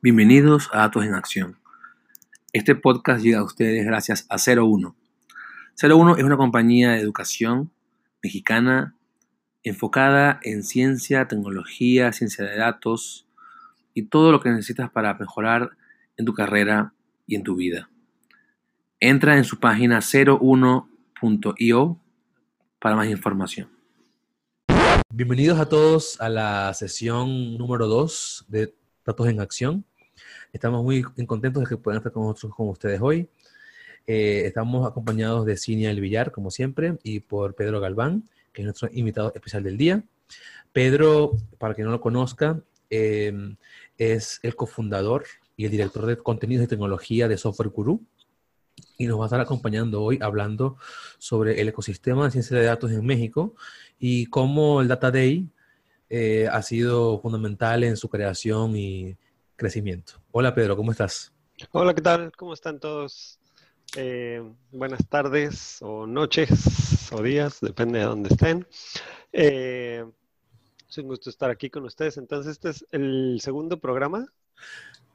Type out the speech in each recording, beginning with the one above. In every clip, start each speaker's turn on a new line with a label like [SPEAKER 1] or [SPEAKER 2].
[SPEAKER 1] Bienvenidos a Datos en Acción. Este podcast llega a ustedes gracias a 01. 01 es una compañía de educación mexicana enfocada en ciencia, tecnología, ciencia de datos y todo lo que necesitas para mejorar en tu carrera y en tu vida. Entra en su página 01.io para más información. Bienvenidos a todos a la sesión número 2 de Datos en Acción. Estamos muy contentos de que puedan estar con nosotros, con ustedes hoy. Eh, estamos acompañados de Cinia El Villar, como siempre, y por Pedro Galván, que es nuestro invitado especial del día. Pedro, para quien no lo conozca, eh, es el cofundador y el director de contenidos de tecnología de Software Guru. Y nos va a estar acompañando hoy hablando sobre el ecosistema de ciencia de datos en México y cómo el Data Day eh, ha sido fundamental en su creación y crecimiento. Hola Pedro, ¿cómo estás?
[SPEAKER 2] Hola, ¿qué tal? ¿Cómo están todos? Eh, buenas tardes o noches o días, depende de dónde estén. Eh, es un gusto estar aquí con ustedes. Entonces, este es el segundo programa.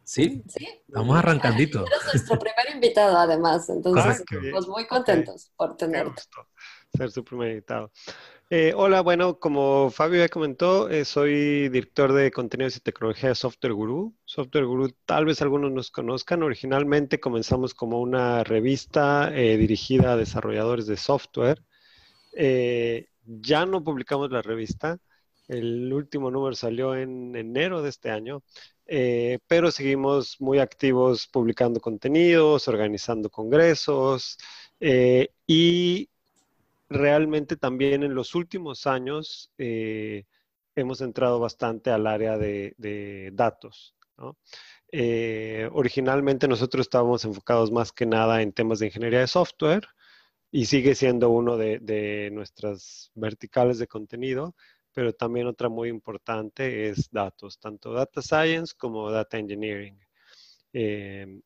[SPEAKER 1] Sí, ¿Sí? vamos arrancandito.
[SPEAKER 3] Eres nuestro primer invitado, además. Entonces, ah, estamos muy contentos por tenerte.
[SPEAKER 2] Ser su primer invitado. Eh, hola, bueno, como Fabio ya comentó, eh, soy director de contenidos y tecnología de Software Guru. Software Guru, tal vez algunos nos conozcan. Originalmente comenzamos como una revista eh, dirigida a desarrolladores de software. ya no publicamos la revista. El último número salió en enero de este año, pero seguimos muy activos publicando contenidos, organizando congresos y realmente también en los últimos años eh, hemos entrado bastante al área de, datos. Eh, originalmente nosotros estábamos enfocados más que nada en temas de ingeniería de software y sigue siendo uno de, nuestras verticales de contenido, pero también otra muy importante es datos, tanto data science como data engineering. Eh,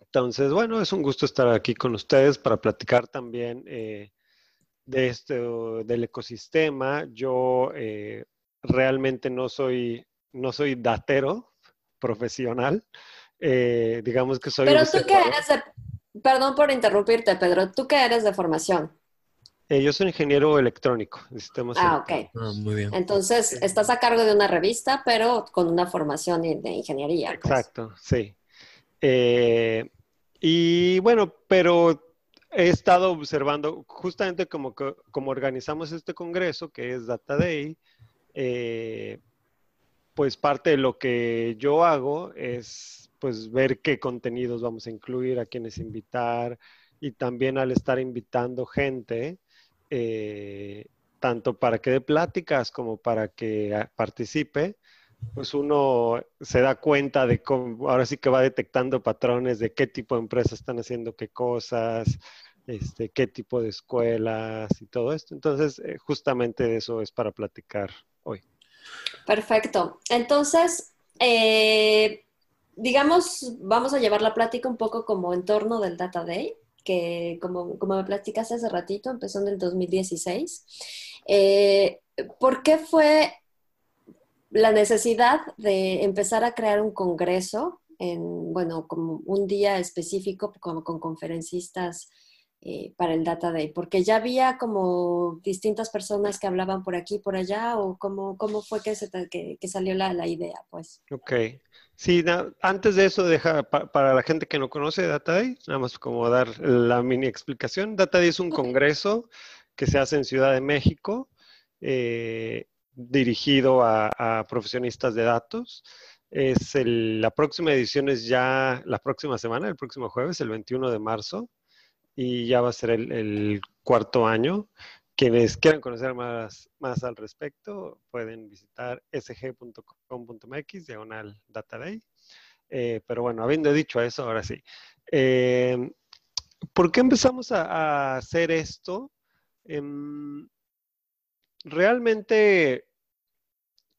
[SPEAKER 2] entonces, bueno, es un gusto estar aquí con ustedes para platicar también de este, del ecosistema. Yo eh, realmente no soy, no soy datero profesional. Eh, digamos que soy...
[SPEAKER 3] Pero tú qué eres de... Perdón por interrumpirte, Pedro. ¿Tú qué eres de formación?
[SPEAKER 2] Eh, yo soy ingeniero electrónico de sistemas
[SPEAKER 3] Ah, ok. Ah, muy bien. Entonces, estás a cargo de una revista, pero con una formación de ingeniería.
[SPEAKER 2] Pues. Exacto, sí. y bueno, pero he estado observando justamente como, como organizamos este congreso, que es Data Day, eh, pues parte de lo que yo hago es pues ver qué contenidos vamos a incluir, a quiénes invitar y también al estar invitando gente, eh, tanto para que dé pláticas como para que participe, pues uno se da cuenta de cómo, ahora sí que va detectando patrones de qué tipo de empresas están haciendo qué cosas, este, qué tipo de escuelas y todo esto. Entonces, eh, justamente eso es para platicar hoy.
[SPEAKER 3] Perfecto. Entonces, eh, digamos, vamos a llevar la plática un poco como en torno del Data Day, que como, como me platicaste hace ratito, empezó en el 2016. Eh, ¿Por qué fue la necesidad de empezar a crear un congreso en, bueno, como un día específico, como con conferencistas eh, para el Data Day? Porque ya había como distintas personas que hablaban por aquí, por allá, o cómo, cómo fue que, se, que, salió la, la, idea, pues.
[SPEAKER 2] Ok. Sí, antes de eso, deja para la gente que no conoce Data Day, nada más como dar la mini explicación. Data Day es un congreso que se hace en Ciudad de México, eh, dirigido a, a, profesionistas de datos. Es el, la próxima edición es ya la próxima semana, el próximo jueves, el 21 de marzo y ya va a ser el, cuarto año. Quienes quieran conocer más, más al respecto pueden visitar sg.com.mx, diagonal data day. Eh, pero bueno, habiendo dicho eso, ahora sí. Eh, ¿Por qué empezamos a, hacer esto? Em, realmente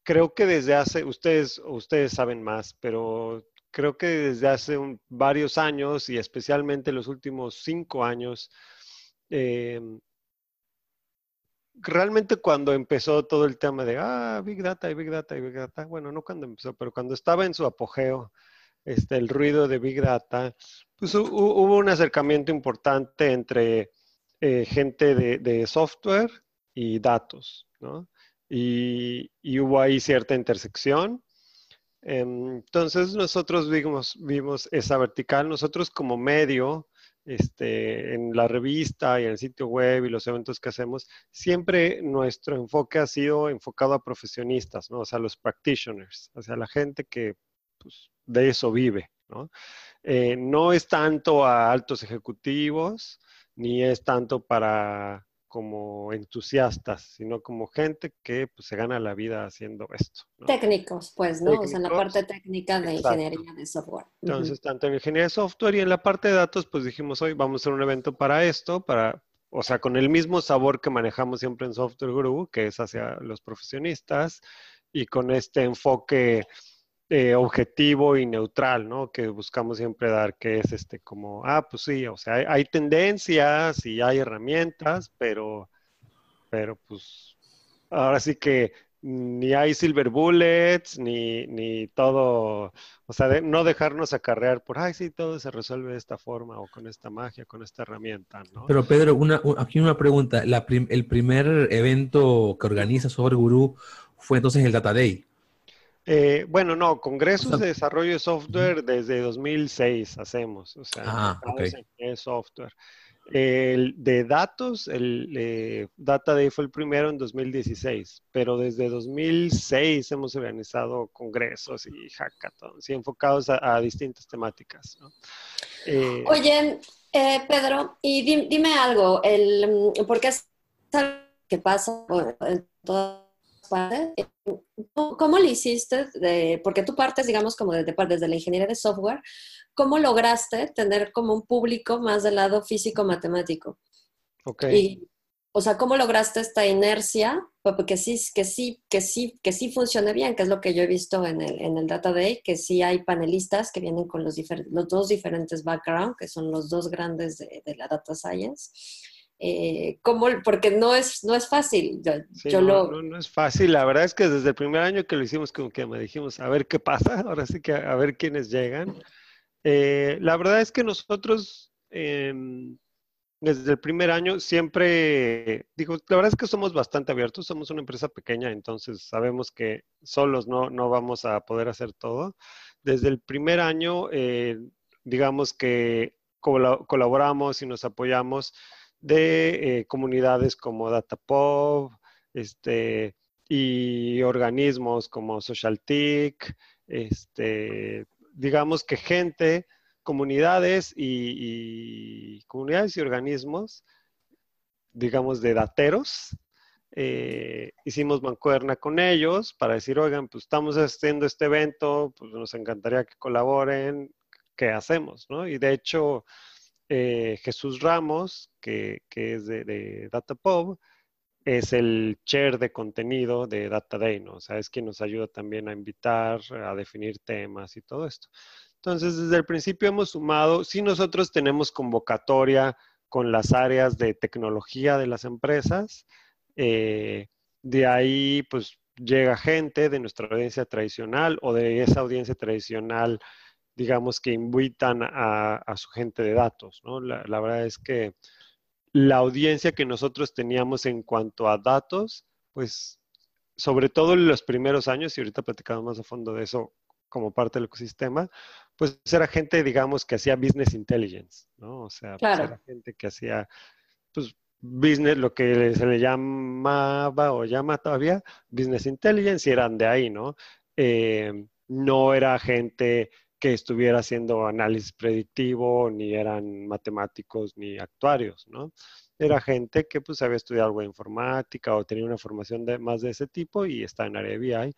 [SPEAKER 2] creo que desde hace, ustedes, ustedes saben más, pero creo que desde hace varios años y especialmente los últimos cinco años, em, realmente cuando empezó todo el tema de, ah, Big Data y Big Data y Big Data, bueno, no cuando empezó, pero cuando estaba en su apogeo, este, el ruido de Big Data, pues hubo un acercamiento importante entre eh, gente de, software y datos, ¿no? Y, hubo ahí cierta intersección. Entonces nosotros vimos, vimos esa vertical, nosotros como medio, este, en la revista y en el sitio web y los eventos que hacemos, siempre nuestro enfoque ha sido enfocado a profesionistas, ¿no? O sea, los practitioners, o sea, la gente que pues, de eso vive, ¿no? Eh, no es tanto a altos ejecutivos, ni es tanto para como entusiastas, sino como gente que pues, se gana la vida haciendo esto.
[SPEAKER 3] Técnicos, pues, ¿no? o sea, en la parte técnica de ingeniería de software.
[SPEAKER 2] Entonces, tanto en ingeniería de software y en la parte de datos, pues dijimos, hoy vamos a hacer un evento para esto, para, o sea, con el mismo sabor que manejamos siempre en Software Guru, que es hacia los profesionistas, y con este enfoque eh, objetivo y neutral, ¿no? Que buscamos siempre dar, que es este como, ah, pues sí, o sea, hay, tendencias y hay herramientas, pero, pero pues ahora sí que ni hay silver bullets, ni, ni todo, o sea, no dejarnos acarrear por, ay, sí, todo se resuelve de esta forma o con esta magia, con esta herramienta, ¿no?
[SPEAKER 1] Pero Pedro, aquí una pregunta, el primer evento que organiza Sobre Guru fue entonces el Data Day.
[SPEAKER 2] Eh, bueno, no, congresos de desarrollo de software desde 2006 hacemos, o sea,
[SPEAKER 1] ah,
[SPEAKER 2] software. El de datos, el eh, Data Day fue el primero en 2016, pero desde 2006 hemos organizado congresos y hackathons y enfocados a, distintas temáticas.
[SPEAKER 3] Eh, Oye, Pedro, y dime, algo, el, porque es algo que pasa en todas ¿Cómo lo hiciste? porque tú partes, digamos, como desde, desde la ingeniería de software. ¿Cómo lograste tener como un público más del lado físico-matemático?
[SPEAKER 2] Ok.
[SPEAKER 3] o sea, ¿cómo lograste esta inercia? Porque sí, que sí, que sí, que sí funcione bien, que es lo que yo he visto en el, en el Data Day, que sí hay panelistas que vienen con los, los dos diferentes backgrounds, que son los dos grandes de, de la Data Science eh, ¿cómo? Porque no es, no es fácil.
[SPEAKER 2] Yo, no, no, es fácil. La verdad es que desde el primer año que lo hicimos, como que me dijimos, a ver qué pasa, ahora sí que a, ver quiénes llegan. Eh, la verdad es que nosotros, em, desde el primer año, siempre, digo, la verdad es que somos bastante abiertos, somos una empresa pequeña, entonces sabemos que solos no, no vamos a poder hacer todo. Desde el primer año, eh, digamos que colaboramos y nos apoyamos de eh, comunidades como DataPub, este, y organismos como SocialTIC, este, digamos que gente, comunidades y, comunidades y organismos, digamos, de dateros, eh, hicimos mancuerna con ellos para decir, oigan, pues estamos haciendo este evento, pues nos encantaría que colaboren, ¿qué hacemos? ¿no? Y de hecho, eh, Jesús Ramos, que, es de, de DataPub, es el chair de contenido de Data Day, ¿no? O sea, es quien nos ayuda también a invitar, a definir temas y todo esto. Entonces, desde el principio hemos sumado, si nosotros tenemos convocatoria con las áreas de tecnología de las empresas, eh, de ahí pues llega gente de nuestra audiencia tradicional o de esa audiencia tradicional digamos, que invitan a, su gente de datos, ¿no? La, verdad es que la audiencia que nosotros teníamos en cuanto a datos, pues, sobre todo en los primeros años, y ahorita platicamos más a fondo de eso como parte del ecosistema, pues era gente, digamos, que hacía business intelligence, ¿no? O sea, pues, era gente que hacía, pues, business, lo que se le llamaba o llama todavía business intelligence, y eran de ahí, ¿no? Eh, no era gente que estuviera haciendo análisis predictivo, ni eran matemáticos ni actuarios, ¿no? Era gente que pues había estudiado algo de informática o tenía una formación de, más de ese tipo y está en área de BI,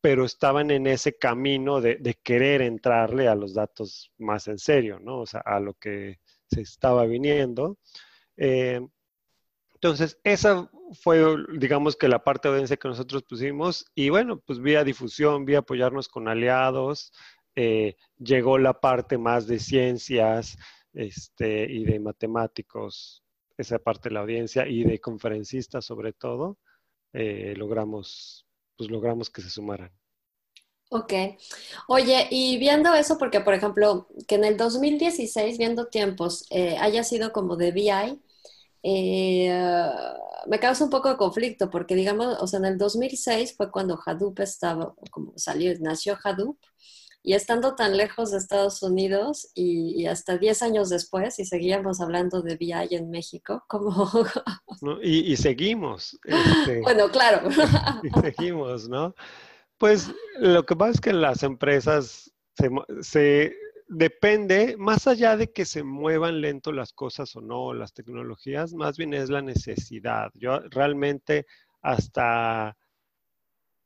[SPEAKER 2] pero estaban en ese camino de, querer entrarle a los datos más en serio, ¿no? O sea, a lo que se estaba viniendo. Eh, entonces, esa fue, digamos que la parte de audiencia que nosotros pusimos y bueno, pues vía difusión, vía apoyarnos con aliados, eh, llegó la parte más de ciencias este, y de matemáticos, esa parte de la audiencia, y de conferencistas sobre todo, eh, logramos, pues logramos que se sumaran.
[SPEAKER 3] Ok. Oye, y viendo eso, porque por ejemplo, que en el 2016, viendo tiempos, eh, haya sido como de eh, me causa un poco de conflicto, porque digamos, o sea, en el 2006 fue cuando Hadoop estaba, como salió, nació Hadoop, y estando tan lejos de Estados Unidos y, hasta 10 años después, y seguíamos hablando de VI en México, como...
[SPEAKER 2] y, seguimos. Este,
[SPEAKER 3] bueno, claro.
[SPEAKER 2] y seguimos, ¿no? Pues lo que pasa es que las empresas se, depende, más allá de que se muevan lento las cosas o no, las tecnologías, más bien es la necesidad. Yo realmente hasta,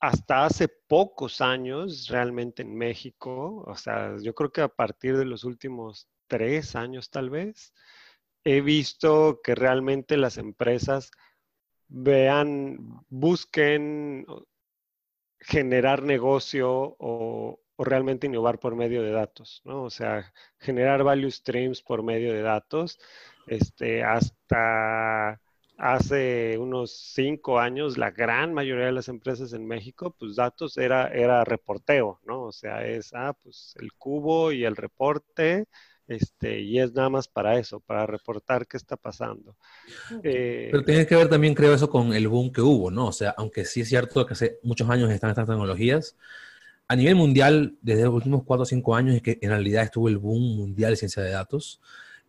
[SPEAKER 2] hasta hace pocos años, realmente en México, o sea, yo creo que a partir de los últimos tres años tal vez, he visto que realmente las empresas vean, busquen generar negocio o, realmente innovar por medio de datos, ¿no? O sea, generar value streams por medio de datos. Este, hasta hace unos cinco años, la gran mayoría de las empresas en México, pues datos era, era reporteo, ¿no? O sea, es, ah, pues el cubo y el reporte, este, y es nada más para eso, para reportar qué está pasando.
[SPEAKER 1] Eh, Pero tiene que ver también, creo, eso con el boom que hubo, ¿no? O sea, aunque sí es cierto que hace muchos años están estas tecnologías, a nivel mundial, desde los últimos cuatro o cinco años, es que en realidad estuvo el boom mundial de ciencia de datos.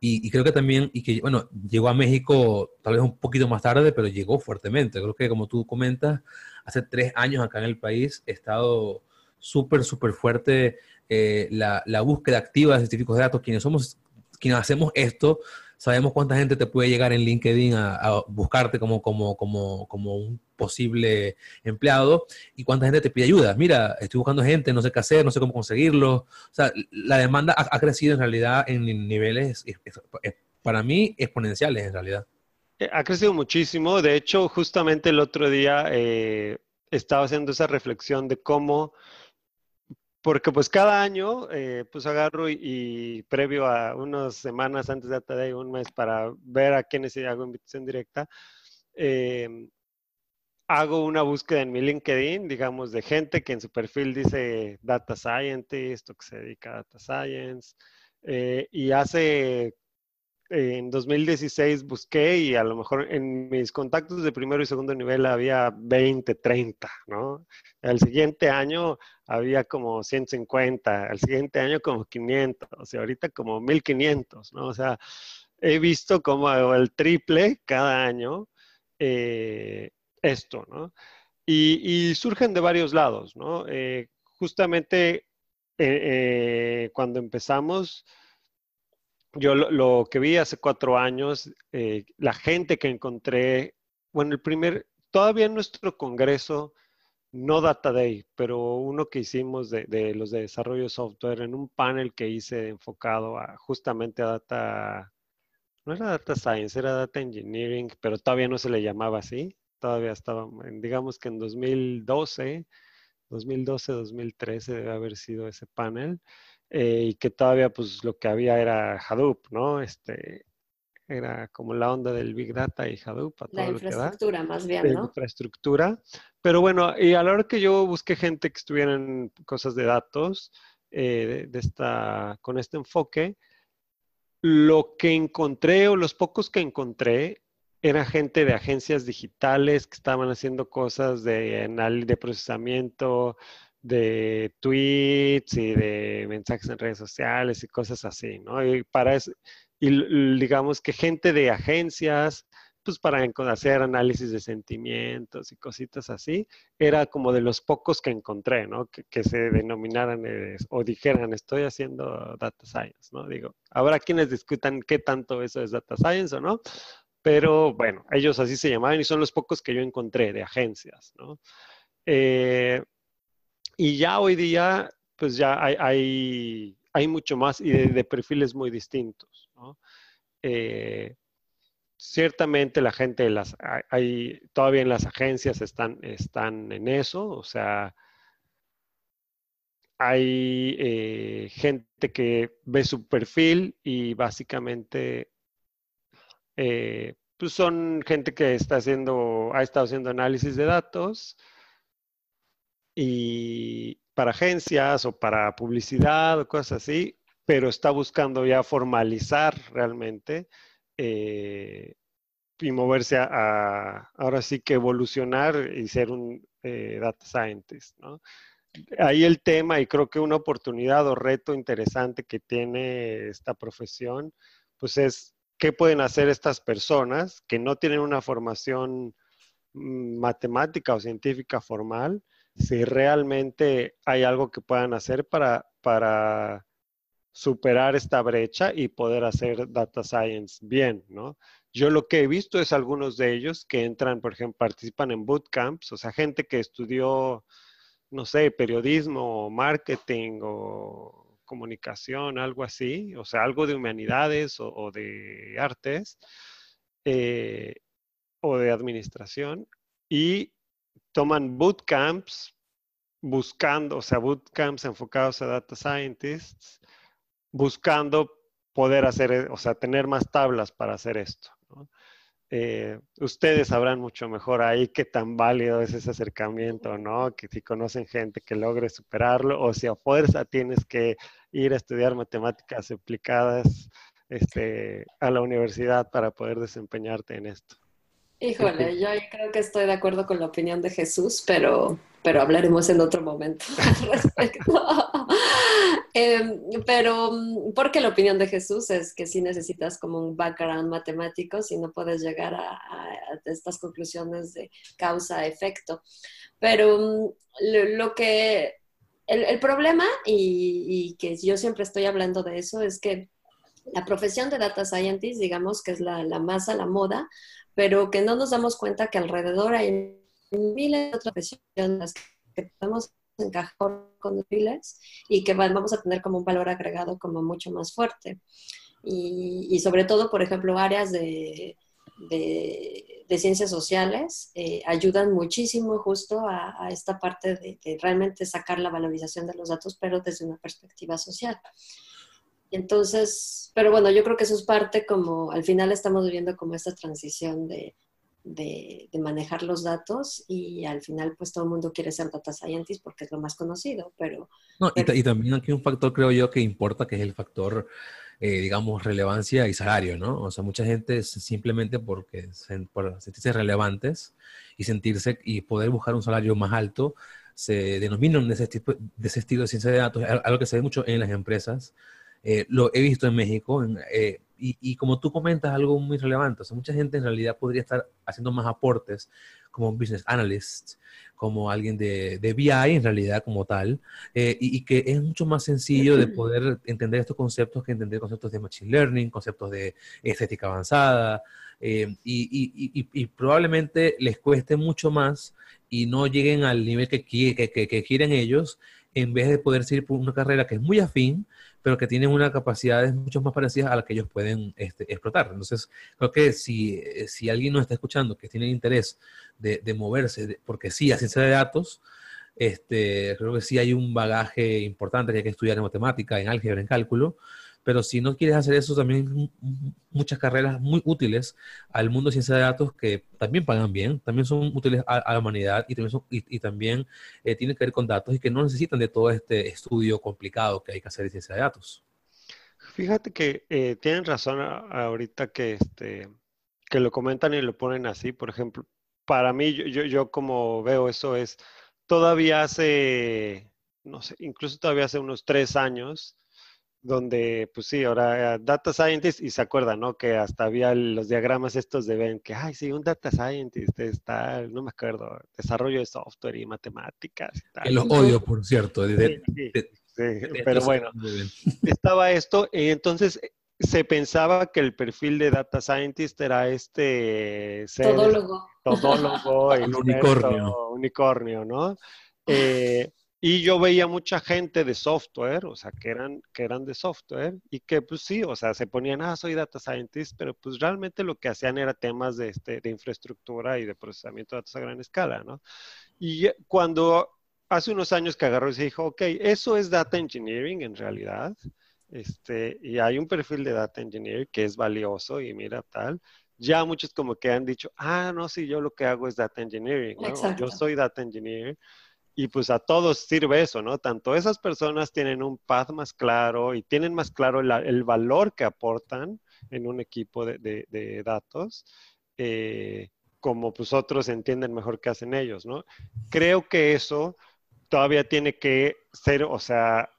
[SPEAKER 1] Y, creo que también, y que, bueno, llegó a México tal vez un poquito más tarde, pero llegó fuertemente. Creo que, como tú comentas, hace tres años acá en el país he estado súper, súper fuerte eh, la, la, búsqueda activa de científicos de datos. Quienes somos, quienes hacemos esto, sabemos cuánta gente te puede llegar en LinkedIn a, buscarte como, como, como, como un posible empleado y cuánta gente te pide ayuda. Mira, estoy buscando gente, no sé qué hacer, no sé cómo conseguirlo. O sea, la demanda ha, crecido en realidad en niveles, para mí, exponenciales en realidad.
[SPEAKER 2] Eh, ha crecido muchísimo. De hecho, justamente el otro día eh, estaba haciendo esa reflexión de cómo porque pues cada año, eh, pues agarro y, previo a unas semanas antes de Data Day, un mes para ver a quiénes hago invitación directa, em, hago una búsqueda en mi LinkedIn, digamos, de gente que en su perfil dice Data Scientist o que se dedica a Data Science. Eh, y hace en 2016 busqué y a lo mejor en mis contactos de primero y segundo nivel había 20, 30, ¿no? El siguiente año había como 150, el siguiente año como 500, o sea, ahorita como 1500, ¿no? O sea, he visto como el triple cada año eh, esto, ¿no? Y, surgen de varios lados, ¿no? Eh, justamente eh, cuando empezamos yo lo, que vi hace cuatro años, eh, la gente que encontré, bueno, el primer, todavía en nuestro congreso, no Data Day, pero uno que hicimos de, los de desarrollo de software en un panel que hice enfocado a, justamente a data, no era data science, era data engineering, pero todavía no se le llamaba así, todavía estaba, digamos que en 2012, 2012, 2013 debe haber sido ese panel. Eh, y que todavía pues lo que había era Hadoop, ¿no? Este, era como la onda del Big Data y Hadoop.
[SPEAKER 3] la infraestructura más bien, ¿no?
[SPEAKER 2] La infraestructura. Pero bueno, y a la hora que yo busqué gente que estuviera en cosas de datos, eh, de, esta, con este enfoque, lo que encontré o los pocos que encontré era gente de agencias digitales que estaban haciendo cosas de, de procesamiento, de tweets y de mensajes en redes sociales y cosas así, ¿no? Y para eso, y digamos que gente de agencias, pues para hacer análisis de sentimientos y cositas así, era como de los pocos que encontré, ¿no? Que, se denominaran o dijeran, estoy haciendo data science, ¿no? Digo, habrá quienes discutan qué tanto eso es data science o no, pero bueno, ellos así se llamaban y son los pocos que yo encontré de agencias, ¿no? Eh, y ya hoy día, pues ya hay, hay, mucho más y de, perfiles muy distintos. Eh, ciertamente la gente, las, hay, todavía en las agencias están, están en eso, o sea, hay eh, gente que ve su perfil y básicamente eh, pues son gente que está haciendo, ha estado haciendo análisis de datos y, para agencias o para publicidad o cosas así, pero está buscando ya formalizar realmente eh, y moverse a, ahora sí que evolucionar y ser un eh, data scientist, ¿no? Ahí el tema y creo que una oportunidad o reto interesante que tiene esta profesión, pues es qué pueden hacer estas personas que no tienen una formación mm, matemática o científica formal, si realmente hay algo que puedan hacer para, para superar esta brecha y poder hacer data science bien, ¿no? Yo lo que he visto es algunos de ellos que entran, por ejemplo, participan en bootcamps, o sea, gente que estudió, no sé, periodismo, marketing o comunicación, algo así, o sea, algo de humanidades o, de artes eh, o de administración y toman bootcamps buscando, o sea, bootcamps enfocados a data scientists, buscando poder hacer, o sea, tener más tablas para hacer esto. Eh, ustedes sabrán mucho mejor ahí qué tan válido es ese acercamiento, ¿no? Que si conocen gente que logre superarlo o si a fuerza tienes que ir a estudiar matemáticas aplicadas este, a la universidad para poder desempeñarte en esto.
[SPEAKER 3] Híjole, yo creo que estoy de acuerdo con la opinión de Jesús, pero, pero hablaremos en otro momento al respecto. Em, pero porque la opinión de Jesús es que sí necesitas como un background matemático si no puedes llegar a, estas conclusiones de causa-efecto. Pero mm, lo, que, el, problema, y, que yo siempre estoy hablando de eso, es que la profesión de data scientist, digamos que es la, la más a la moda, pero que no nos damos cuenta que alrededor hay miles de otras profesiones que podemos encajar con miles y que vamos a tener como un valor agregado como mucho más fuerte. Y, sobre todo, por ejemplo, áreas de, de, ciencias sociales eh, ayudan muchísimo justo a, esta parte de, de, realmente sacar la valorización de los datos, pero desde una perspectiva social. Entonces, pero bueno, yo creo que eso es parte como, al final estamos viviendo como esta transición de, de, manejar los datos y al final pues todo el mundo quiere ser data scientist porque es lo más conocido, pero...
[SPEAKER 1] No, Y, también aquí un factor creo yo que importa, que es el factor, eh, digamos, relevancia y salario, ¿no? O sea, mucha gente simplemente porque por sentirse relevantes y sentirse y poder buscar un salario más alto, se denominan de ese, tipo, de ese estilo de ciencia de datos, algo que se ve mucho en las empresas, eh, lo he visto en México eh, y, como tú comentas algo muy relevante, o sea, mucha gente en realidad podría estar haciendo más aportes como un business analyst, como alguien de, de BI en realidad como tal, eh, y, que es mucho más sencillo de poder entender estos conceptos que entender conceptos de machine learning, conceptos de estética avanzada, y, y, probablemente les cueste mucho más y no lleguen al nivel que, que, que quieren ellos en vez de poder seguir por una carrera que es muy afín, pero que tienen una capacidades mucho más parecidas a las que ellos pueden este, explotar. Entonces, creo que si, eh, si alguien nos está escuchando que tiene interés de, de moverse, porque sí, a ciencia de datos, este, creo que sí hay un bagaje importante que hay que estudiar en matemática, en álgebra, en cálculo, pero si no quieres hacer eso, también muchas carreras muy útiles al mundo de ciencia de datos que también pagan bien, también son útiles a, la humanidad y también, y, también eh, tienen que ver con datos y que no necesitan de todo este estudio complicado que hay que hacer de ciencia de datos.
[SPEAKER 2] Fíjate que eh, tienen razón ahorita que, este, que lo comentan y lo ponen así. Por ejemplo, para mí, yo, yo como veo eso es, todavía hace, no sé, incluso todavía hace unos tres años, donde, pues sí, ahora data scientist, y se acuerdan, ¿no? Que hasta había los diagramas estos de Ben, que, ay, sí, un data scientist está, no me acuerdo, desarrollo de software y matemáticas. Y
[SPEAKER 1] tal. Que los odio, por cierto.
[SPEAKER 2] sí, pero bueno, estaba esto, y entonces eh, se pensaba que el perfil de data scientist era este
[SPEAKER 3] ser todólogo,
[SPEAKER 2] todólogo unicornio. unicornio, ¿no? Eh, y yo veía mucha gente de software, o sea, que eran, que eran de software y que pues sí, o sea, se ponían, ah, soy data scientist, pero pues realmente lo que hacían era temas de, este, de infraestructura y de procesamiento de datos a gran escala, ¿no? Y cuando hace unos años que agarró y se dijo, ok, eso es data engineering en realidad, este, y hay un perfil de data engineer que es valioso y mira tal, ya muchos como que han dicho, ah, no, sí, yo lo que hago es data engineering, ¿no? Yo soy data engineer y pues a todos sirve eso, ¿no? Tanto esas personas tienen un path más claro y tienen más claro el, valor que aportan en un equipo de, datos, eh, como pues otros entienden mejor qué hacen ellos, ¿no? Creo que eso todavía tiene que ser, o sea,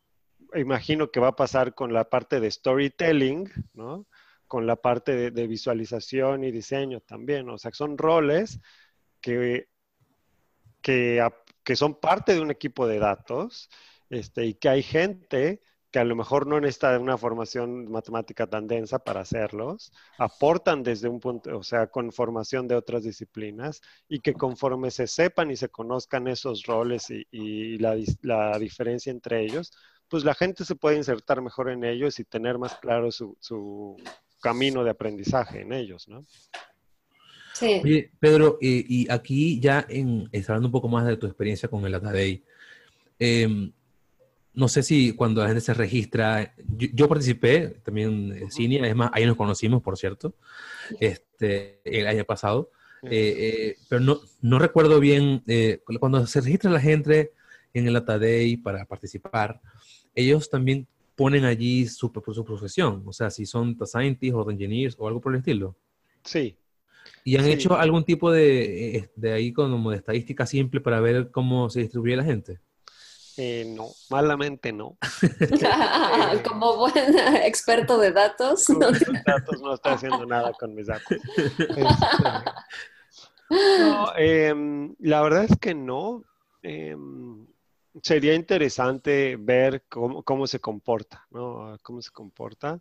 [SPEAKER 2] imagino que va a pasar con la parte de storytelling, ¿no? Con la parte de, visualización y diseño también, o sea, son roles que, que, que, son parte de un equipo de datos este, y que hay gente que a lo mejor no necesita una formación matemática tan densa para hacerlos, aportan desde un punto, o sea, con formación de otras disciplinas y que conforme se sepan y se conozcan esos roles y, la, la, diferencia entre ellos, pues la gente se puede insertar mejor en ellos y tener más claro su, su camino de aprendizaje en ellos, ¿no?
[SPEAKER 1] Sí. Oye, Pedro, eh, y aquí ya en, hablando un poco más de tu experiencia con el Data Day, eh, no sé si cuando la gente se registra, yo, participé también en Cinia, es más, ahí nos conocimos, por cierto, este, el año pasado, eh, eh, pero no, no recuerdo bien, eh, cuando se registra la gente en el Data Day para participar, ellos también ponen allí su, su profesión, o sea, si son scientists o engineers o algo por el estilo.
[SPEAKER 2] Sí.
[SPEAKER 1] ¿Y han hecho algún tipo de, de ahí como de estadística simple para ver cómo se distribuye la gente?
[SPEAKER 2] Eh, no, malamente no.
[SPEAKER 3] Como buen experto de datos.
[SPEAKER 2] no. datos no estoy haciendo nada con mis datos. Este, no, em, la verdad es que no. Em, sería interesante ver cómo, se comporta, ¿no? Cómo se comporta.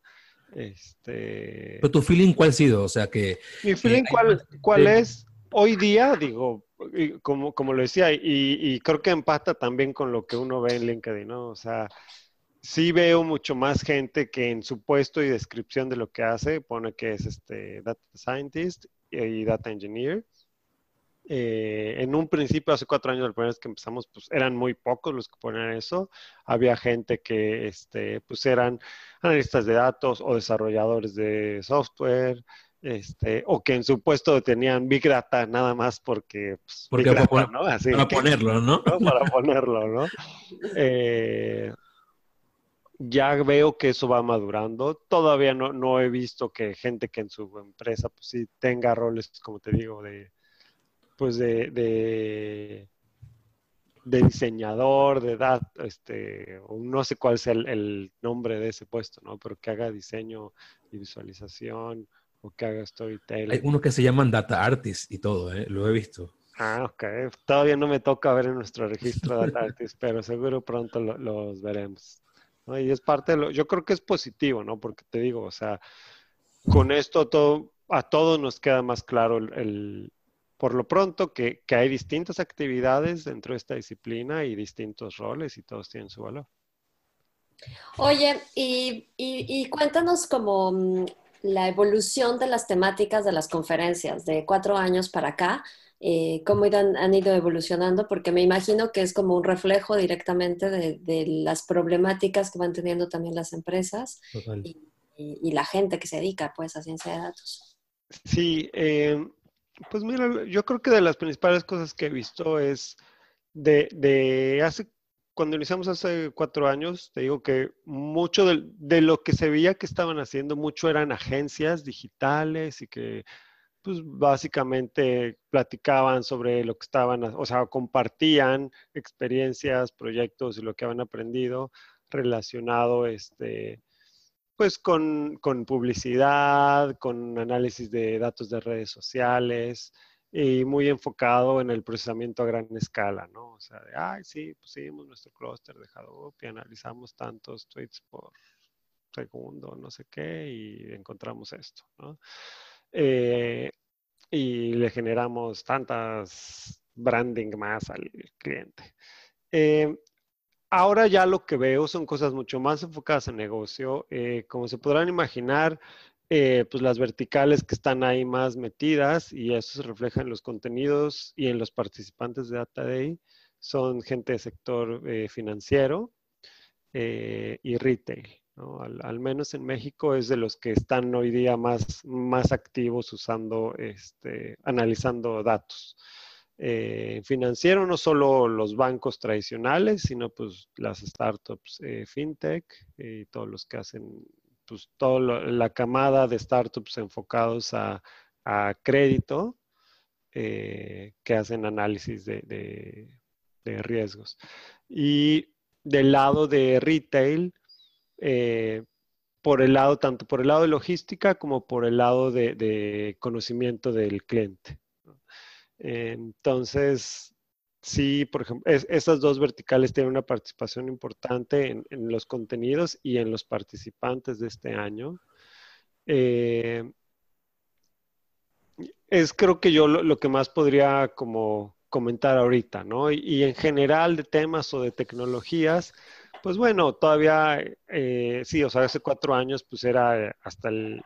[SPEAKER 2] Este...
[SPEAKER 1] Pero tu feeling, ¿cuál ha sido? O sea que...
[SPEAKER 2] Mi feeling, ¿cuál, cuál es? Hoy día, digo, como, como lo decía, y, creo que empata también con lo que uno ve en LinkedIn, ¿no? O sea, sí veo mucho más gente que en su puesto y descripción de lo que hace pone que es este data scientist y data engineer. Eh, en un principio, hace cuatro años, la primera vez que empezamos, pues eran muy pocos los que ponían eso. Había gente que, este, pues eran analistas de datos o desarrolladores de software, este, o que en su puesto tenían Big Data nada más porque,
[SPEAKER 1] pues, porque para, ponerlo, ¿no?
[SPEAKER 2] Para ponerlo, ¿no? Eh, ya veo que eso va madurando. Todavía no, no, he visto que gente que en su empresa, pues sí, tenga roles, como te digo, de, pues de, de, diseñador, de edad, este, no sé cuál es el, el nombre de ese puesto, ¿no? Pero que haga diseño y visualización o que haga storytelling.
[SPEAKER 1] Hay uno que se llaman data artists y todo, ¿eh? lo he visto.
[SPEAKER 2] Ah, ok. Todavía no me toca ver en nuestro registro data artists, pero seguro pronto los veremos. Y es parte de lo, yo creo que es positivo, ¿no? Porque te digo, o sea, con esto todo, a todos nos queda más claro el, por lo pronto que, que, hay distintas actividades dentro de esta disciplina y distintos roles y todos tienen su valor.
[SPEAKER 3] Oye, y, y, y cuéntanos como mm, la evolución de las temáticas de las conferencias de cuatro años para acá, eh, cómo han, ido evolucionando, porque me imagino que es como un reflejo directamente de, las problemáticas que van teniendo también las empresas y, la gente que se dedica pues a ciencia de datos.
[SPEAKER 2] Sí, eh, pues mira, yo creo que de las principales cosas que he visto es de, de hace cuando iniciamos hace cuatro años, te digo que mucho de, lo que se veía que estaban haciendo, mucho eran agencias digitales y que pues básicamente platicaban sobre lo que estaban, o sea, compartían experiencias, proyectos y lo que habían aprendido relacionado, este, pues con, con publicidad, con análisis de datos de redes sociales, y muy enfocado en el procesamiento a gran escala, ¿no? O sea, de, ay, sí, pusimos nuestro clúster de Hadoop y analizamos tantos tweets por segundo, no sé qué, y encontramos esto, ¿no? Eh, y le generamos tantas branding más al cliente. Eh, ahora ya lo que veo son cosas mucho más enfocadas en negocio. Eh, como se podrán imaginar, eh, pues las verticales que están ahí más metidas y eso se refleja en los contenidos y en los participantes de Data Day son gente de sector eh, financiero y retail. Al, menos en México es de los que están hoy día más, más activos usando, este, analizando datos. Eh, financiero, no solo los bancos tradicionales, sino pues las startups eh, fintech y todos los que hacen, pues toda la camada de startups enfocados a, crédito que hacen análisis de, riesgos. Y del lado de retail, por el lado, tanto por el lado de logística como por el lado de, conocimiento del cliente. Entonces, sí, por ejemplo, estas dos verticales tienen una participación importante en, los contenidos y en los participantes de este año. Eh, es creo que yo lo, que más podría como comentar ahorita, ¿no? y, en general de temas o de tecnologías, pues bueno, todavía, eh, sí, o sea, hace cuatro años, pues era hasta el,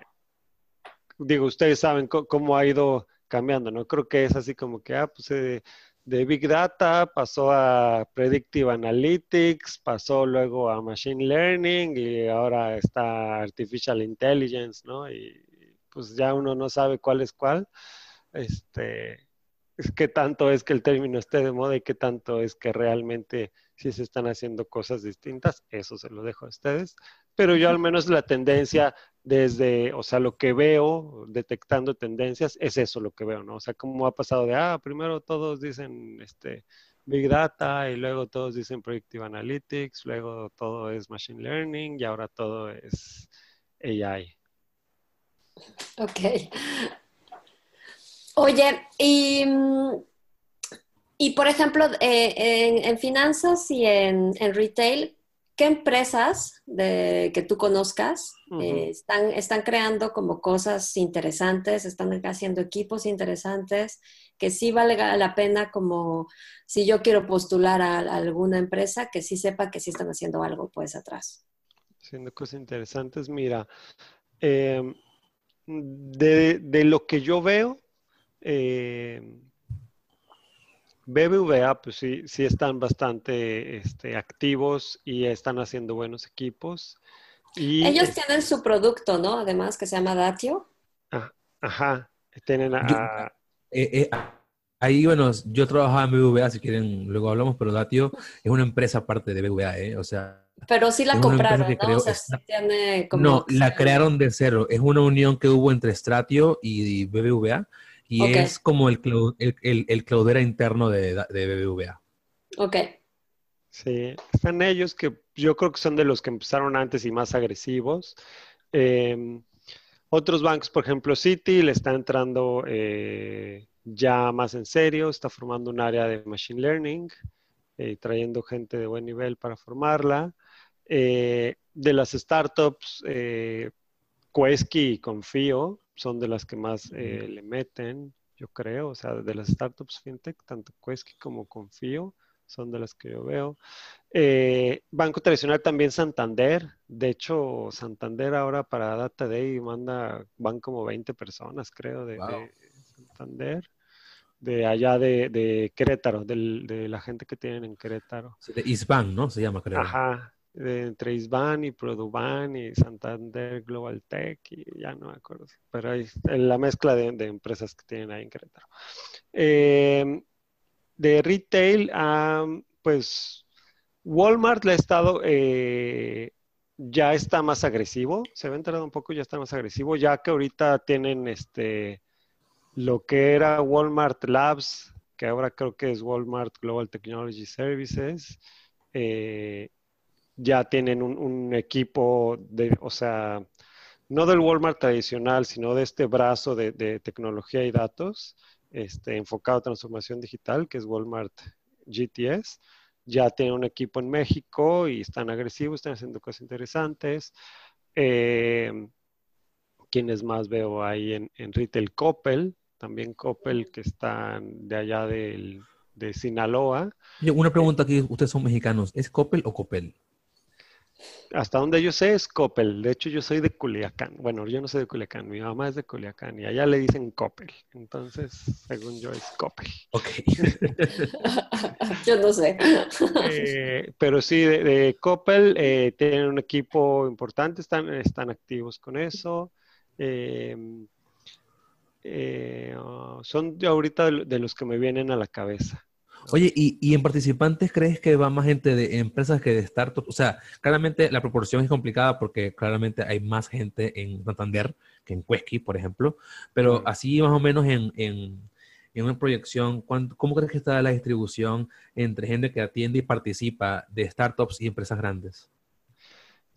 [SPEAKER 2] digo, ustedes saben cómo ha ido cambiando, ¿no? Creo que es así como que, ah, pues eh, de Big Data pasó a Predictive Analytics, pasó luego a Machine Learning y ahora está Artificial Intelligence, ¿no? Y pues ya uno no sabe cuál es cuál. Este, qué tanto es que el término esté de moda y qué tanto es que realmente si se están haciendo cosas distintas, eso se lo dejo a ustedes. Pero yo al menos la tendencia desde, o sea, lo que veo, detectando tendencias, es eso lo que veo, ¿no? O sea, cómo ha pasado de, ah, primero todos dicen, este, Big Data y luego todos dicen Predictive Analytics, luego todo es Machine Learning y ahora todo es AI.
[SPEAKER 3] Ok. Oye, y mm, y por ejemplo, eh, en, finanzas y en, retail, ¿qué empresas de, que tú conozcas eh, están, están creando como cosas interesantes, están haciendo equipos interesantes, que sí vale la pena como si yo quiero postular a, alguna empresa, que sí sepa que sí están haciendo algo pues atrás?
[SPEAKER 2] Haciendo cosas interesantes, mira, em, de, de, lo que yo veo, eh, BBVA, pues sí, sí están bastante este, activos y están haciendo buenos equipos. Y
[SPEAKER 3] Ellos tienen su producto, ¿no? Además, que se llama Datio.
[SPEAKER 2] Ah, ajá, tienen a...
[SPEAKER 1] Eh, eh, ahí, bueno, yo trabajaba en BBVA, si quieren, luego hablamos, pero Datio es una empresa aparte de BBVA, ¿eh? O sea...
[SPEAKER 3] Pero sí la compraron, ¿no? o sea,
[SPEAKER 1] tiene como no, la crearon de cero. Es una unión que hubo entre Stratio y BBVA y es como el, el, el, Cloudera interno de, de, BBVA.
[SPEAKER 3] Ok.
[SPEAKER 2] Sí, están ellos que yo creo que son de los que empezaron antes y más agresivos. Em, otros bancos, por ejemplo, Citi, le está entrando eh, ya más en serio, está formando un área de Machine Learning, eh, trayendo gente de buen nivel para formarla. Eh, de las startups, Quesky y Confío son de las que más eh, le meten, yo creo, o sea, de las startups fintech, tanto Quesky como Confío son de las que yo veo. Eh, banco tradicional también Santander, de hecho Santander ahora para Data Day manda, van como 20 personas creo de, Santander, de allá de, Querétaro, de la gente que tienen en Querétaro.
[SPEAKER 1] de Isban, ¿no? Se llama, creo.
[SPEAKER 2] Ajá, entre Isban y Produban y Santander Global Tech y ya no me acuerdo, pero hay la mezcla de, empresas que tienen ahí en Querétaro. Em, de retail, pues Walmart le ha estado, eh, ya está más agresivo, se ha enterado un poco, ya está más agresivo, ya que ahorita tienen este, lo que era Walmart Labs, que ahora creo que es Walmart Global Technology Services. Eh, ya tienen un, equipo de, o sea, no del Walmart tradicional, sino de este brazo de, tecnología y datos, este, enfocado a transformación digital, que es Walmart GTS. Ya tienen un equipo en México y están agresivos, están haciendo cosas interesantes. Eh, quienes más veo ahí en, Retail Coppel, también Coppel que están de allá de Sinaloa.
[SPEAKER 1] Una pregunta aquí, ustedes son mexicanos, ¿es Coppel o Coppel?
[SPEAKER 2] Hasta donde yo sé es Coppel. De hecho, yo soy de Culiacán. Bueno, yo no soy de Culiacán, mi mamá es de Culiacán y allá le dicen Coppel. Entonces, según yo, es Coppel.
[SPEAKER 1] Ok.
[SPEAKER 3] yo no sé.
[SPEAKER 2] Eh, pero sí, de, Coppel eh, tienen un equipo importante, están, están activos con eso. Eh, eh, ah, son de ahorita de los que me vienen a la cabeza.
[SPEAKER 1] Oye, ¿y, en participantes crees que va más gente de empresas que de startups? O sea, claramente la proporción es complicada porque claramente hay más gente en Santander que en Cuesqui, por ejemplo, pero así más o menos en, en, una proyección, ¿cómo crees que está la distribución entre gente que atiende y participa de startups y empresas grandes?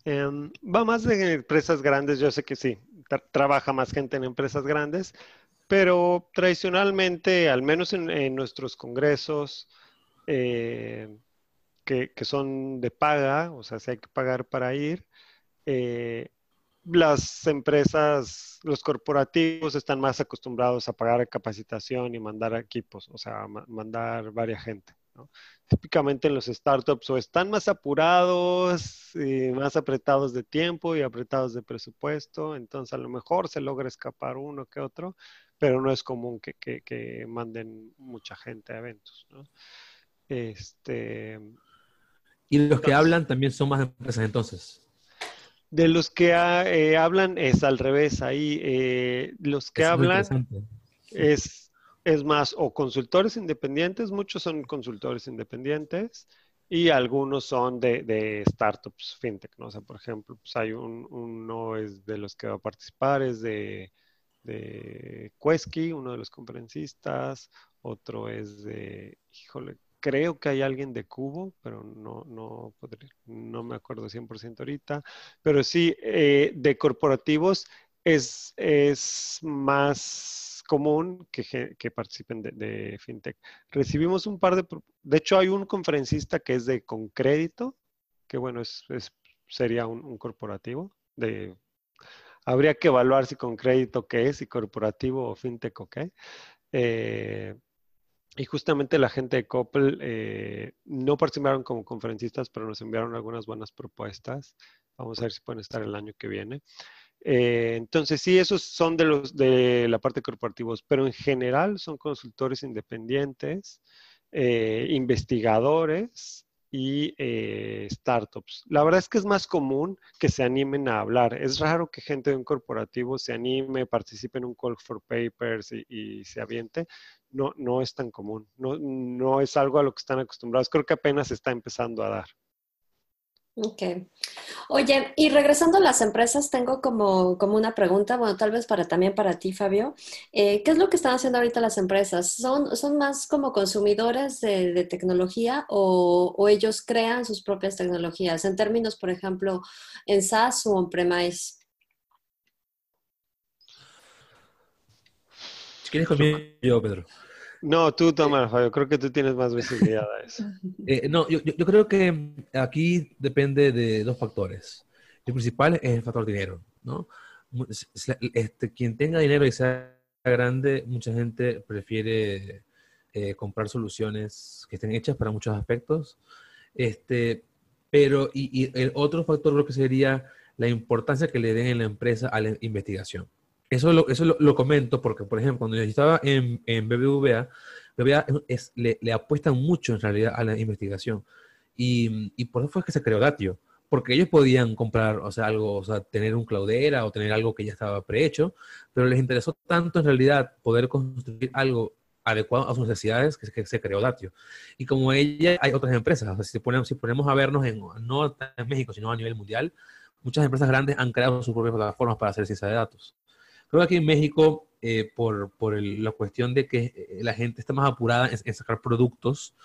[SPEAKER 2] Em, va más de empresas grandes, yo sé que sí, trabaja más gente en empresas grandes, pero tradicionalmente, al menos en, nuestros congresos, eh, que, son de paga, o sea, si hay que pagar para ir, eh, las empresas, los corporativos están más acostumbrados a pagar capacitación y mandar equipos, o sea, mandar varias gente. Típicamente en los startups o están más apurados y más apretados de tiempo y apretados de presupuesto, entonces a lo mejor se logra escapar uno que otro, pero no es común que, manden mucha gente a eventos. Este,
[SPEAKER 1] y los que hablan también son más empresas entonces.
[SPEAKER 2] De los que eh, hablan es al revés, ahí eh, los que hablan es, es más o consultores independientes, muchos son consultores independientes y algunos son de, startups fintech, ¿no? O sea, por ejemplo, pues hay un, uno es de los que va a participar, es de de Quesky, uno de los conferencistas, otro es de, híjole, creo que hay alguien de Cubo, pero no, no, no me acuerdo 100% ahorita, pero sí, eh, de corporativos es, es más común que, participen de, FinTech. Recibimos un par de, de hecho hay un conferencista que es de Concrédito, que bueno, es, sería un, corporativo de habría que evaluar si con crédito qué es, si corporativo o fintech o qué. Eh, y justamente la gente de Coppel eh, no participaron como conferencistas, pero nos enviaron algunas buenas propuestas. Vamos a ver si pueden estar el año que viene. Eh, entonces, sí, esos son de los de la parte corporativos, pero en general son consultores independientes, investigadores, y eh, startups. La verdad es que es más común que se animen a hablar. Es raro que gente de un corporativo se anime, participe en un call for papers y, se aviente. No, no es tan común. No, no es algo a lo que están acostumbrados. Creo que apenas está empezando a dar.
[SPEAKER 3] Ok. Oye, y regresando a las empresas, tengo como, como una pregunta, bueno, tal vez para también para ti, Fabio. Eh, ¿Qué es lo que están haciendo ahorita las empresas? ¿Son, son más como consumidores de, tecnología o, ellos crean sus propias tecnologías? En términos, por ejemplo, en SaaS o on-premise.
[SPEAKER 1] Si quieres conmigo, yo, Pedro.
[SPEAKER 2] No, tú toma, Fabio. Creo que tú tienes más visibilidad a eso.
[SPEAKER 1] Eh, no, yo, yo, creo que aquí depende de dos factores. El principal es el factor dinero, ¿no? Este, quien tenga dinero y sea grande, mucha gente prefiere eh, comprar soluciones que estén hechas para muchos aspectos. Este, pero, y, y el otro factor creo que sería la importancia que le den en la empresa a la investigación. Eso, lo, eso lo, comento porque, por ejemplo, cuando yo estaba en, en BBVA, BBVA es, le, le, apuestan mucho en realidad a la investigación. Y, y, por eso fue que se creó Datio. Porque ellos podían comprar, o sea, algo, o sea, tener un Cloudera o tener algo que ya estaba prehecho, pero les interesó tanto en realidad poder construir algo adecuado a sus necesidades que, que se creó Datio. Y como ella, hay otras empresas, o sea, si ponemos, si ponemos a vernos en, no en México, sino a nivel mundial, muchas empresas grandes han creado sus propias plataformas para hacer ciencia de datos. Creo que aquí en México, eh, por, por la cuestión de que eh, la gente está más apurada en, sacar productos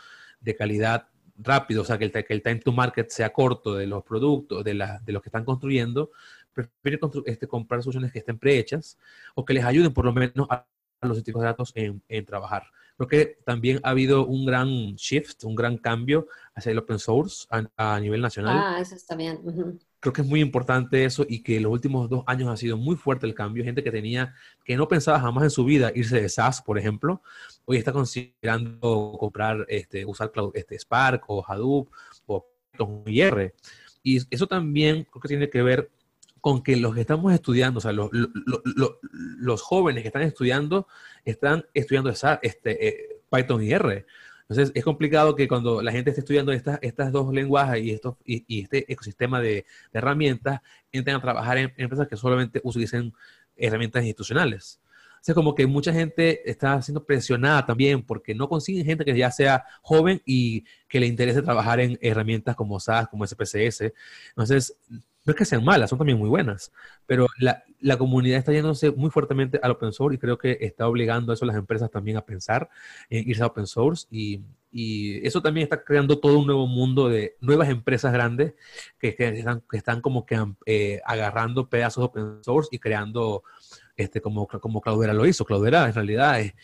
[SPEAKER 1] de calidad rápido, o sea, que el, que el, time to market sea corto de los productos, de, la, de los que están construyendo, prefieren este, comprar soluciones que estén prehechas o que les ayuden por lo menos a, los científicos de datos en, en, trabajar. Creo que también ha habido un gran shift, un gran cambio hacia el open source a, a nivel nacional.
[SPEAKER 3] Ah, eso está bien
[SPEAKER 1] creo que es muy importante eso y que los últimos dos años ha sido muy fuerte el cambio. Gente que tenía, que no pensaba jamás en su vida irse de SaaS, por ejemplo, hoy está considerando comprar, este, usar este, Spark o Hadoop o IR. Y eso también creo que tiene que ver con que los que estamos estudiando, o sea, los, jóvenes que están estudiando, están estudiando este, eh, Python y R. Entonces, es complicado que cuando la gente esté estudiando estas, estas dos lenguajes y, estos, y, este ecosistema de, herramientas, entren a trabajar en, empresas que solamente utilicen herramientas institucionales. Entonces, como que mucha gente está siendo presionada también porque no consiguen gente que ya sea joven y que le interese trabajar en herramientas como SAS, como SPSS. Entonces, no es que sean malas, son también muy buenas, pero la, la, comunidad está yéndose muy fuertemente al open source y creo que está obligando a eso a las empresas también a pensar en irse a open source y, y eso también está creando todo un nuevo mundo de nuevas empresas grandes que, que, están, que están, como que eh, agarrando pedazos de open source y creando este, como, como Cloudera lo hizo. Cloudera en realidad es,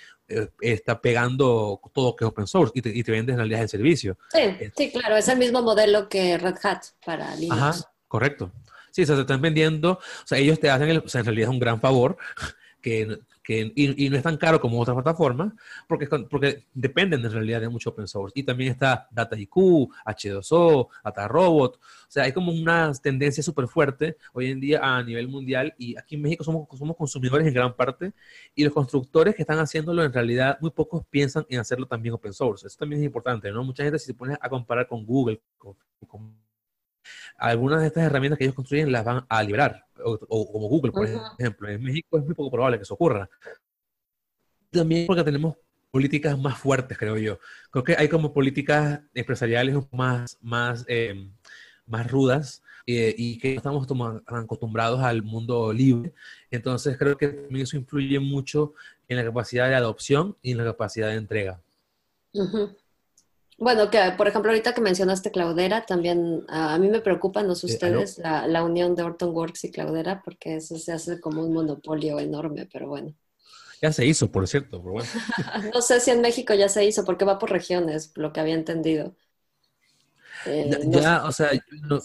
[SPEAKER 1] está pegando todo que es open source y te, y te vende en realidad el servicio.
[SPEAKER 3] Sí, sí, claro, es el mismo modelo que Red Hat para Linux. Ajá,
[SPEAKER 1] correcto. Sí, o sea, se están vendiendo, o sea, ellos te hacen, el, o sea, en realidad es un gran favor que, que y, y, no es tan caro como otras plataformas, porque, porque dependen en realidad de mucho open source. Y también está DataIQ, H2O, DataRobot. O sea, hay como una tendencia súper fuerte hoy en día a nivel mundial y aquí en México somos, somos consumidores en gran parte y los constructores que están haciéndolo en realidad muy pocos piensan en hacerlo también open source. Eso también es importante, ¿no? Mucha gente si se pone a comparar con Google, con, con algunas de estas herramientas que ellos construyen las van a liberar, o, como Google, por ejemplo. En México es muy poco probable que eso ocurra. También porque tenemos políticas más fuertes, creo yo. Creo que hay como políticas empresariales más, más, eh, más rudas eh, y que estamos acostumbrados al mundo libre. Entonces creo que también eso influye mucho en la capacidad de adopción y en la capacidad de entrega.
[SPEAKER 3] Bueno, que por ejemplo, ahorita que mencionaste Cloudera, también a, mí me preocupan, no sé eh, ustedes, la, la, unión de Hortonworks y Cloudera, porque eso se hace como un monopolio enorme, pero bueno.
[SPEAKER 1] Ya se hizo, por cierto, pero bueno.
[SPEAKER 3] no sé si en México ya se hizo, porque va por regiones, lo que había entendido.
[SPEAKER 1] Eh, ya, o sea,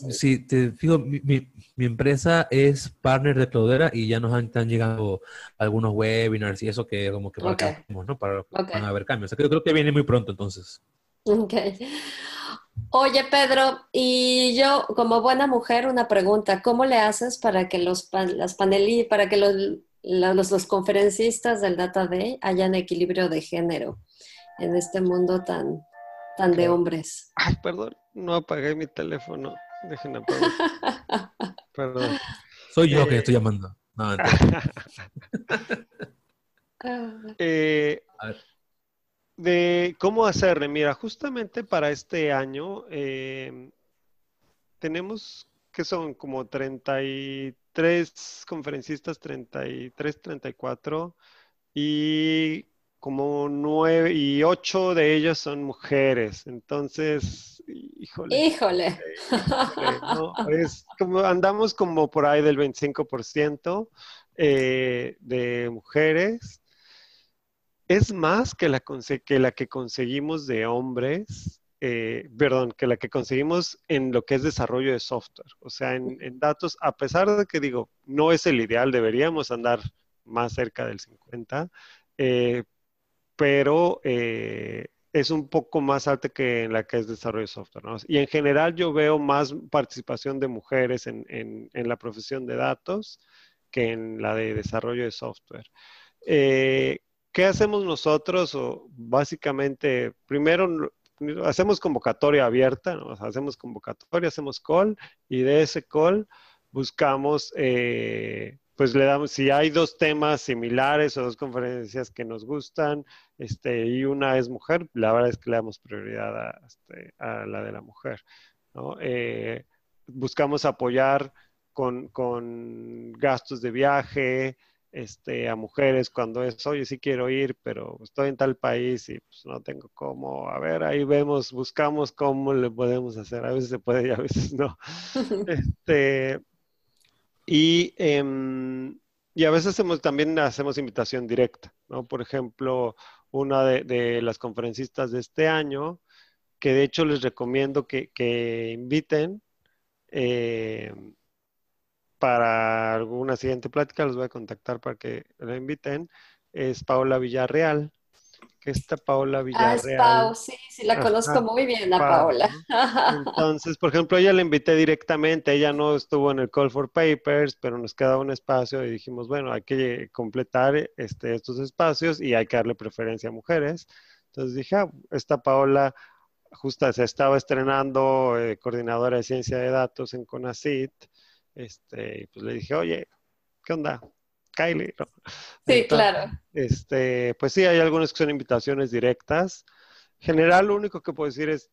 [SPEAKER 1] si te digo, mi, mi, empresa es partner de Cloudera y ya nos han, están llegando algunos webinars y eso que como que para, ¿no? para, van a haber cambios. O sea, creo que viene muy pronto entonces.
[SPEAKER 3] Ok. Oye, Pedro, y yo como buena mujer, una pregunta, ¿cómo le haces para que los, las paneli, para que los, los, los, conferencistas del Data Day hayan equilibrio de género en este mundo tan, tan de hombres?
[SPEAKER 2] Ay, perdón, no apagué mi teléfono. Déjenme apagar. perdón.
[SPEAKER 1] Soy yo que eh, estoy llamando. No,
[SPEAKER 2] eh, a ver de cómo hacerle. Mira, justamente para este año em, tenemos que son como 33 conferencistas, 33, 34, y como 9 y 8 de ellos son mujeres. Entonces, híjole.
[SPEAKER 3] Híjole.
[SPEAKER 2] es como, andamos como por ahí del 25% eh, de mujeres es más que la, que la que conseguimos de hombres, eh, perdón, que la que conseguimos en lo que es desarrollo de software. O sea, en, datos, a pesar de que digo, no es el ideal, deberíamos andar más cerca del 50, eh, pero eh, es un poco más alta que en la que es desarrollo de software. ¿no? Y en general yo veo más participación de mujeres en, en la profesión de datos que en la de desarrollo de software. Eh, ¿Qué hacemos nosotros? O básicamente, primero hacemos convocatoria abierta, ¿no? hacemos convocatoria, hacemos call y de ese call buscamos, eh, pues le damos, si hay dos temas similares o dos conferencias que nos gustan, este, y una es mujer, la verdad es que le damos prioridad a, este, la de la mujer. Eh, buscamos apoyar con gastos de viaje, este, a mujeres cuando es, oye, sí quiero ir, pero estoy en tal país y pues no tengo cómo. A ver, ahí vemos, buscamos cómo le podemos hacer. A veces se puede y a veces no. este, y, em, y a veces hacemos, también hacemos invitación directa, ¿no? Por ejemplo, una de, de las conferencistas de este año, que de hecho les recomiendo que, que inviten. Eh, para alguna siguiente plática, los voy a contactar para que la inviten, es Paola Villarreal. Que esta Paola Villarreal.
[SPEAKER 3] Ah, es sí, sí, la conozco muy bien, la Paola.
[SPEAKER 2] Entonces, por ejemplo, ella la invité directamente, ella no estuvo en el Call for Papers, pero nos quedaba un espacio y dijimos, bueno, hay que completar este, estos espacios y hay que darle preferencia a mujeres. Entonces dije, ah, esta Paola justo se estaba estrenando eh, coordinadora de ciencia de datos en CONACIT este, pues le dije, oye, ¿qué onda? Kylie.
[SPEAKER 3] Sí, claro.
[SPEAKER 2] Este, pues sí, hay algunas que son invitaciones directas. General, lo único que puedo decir es,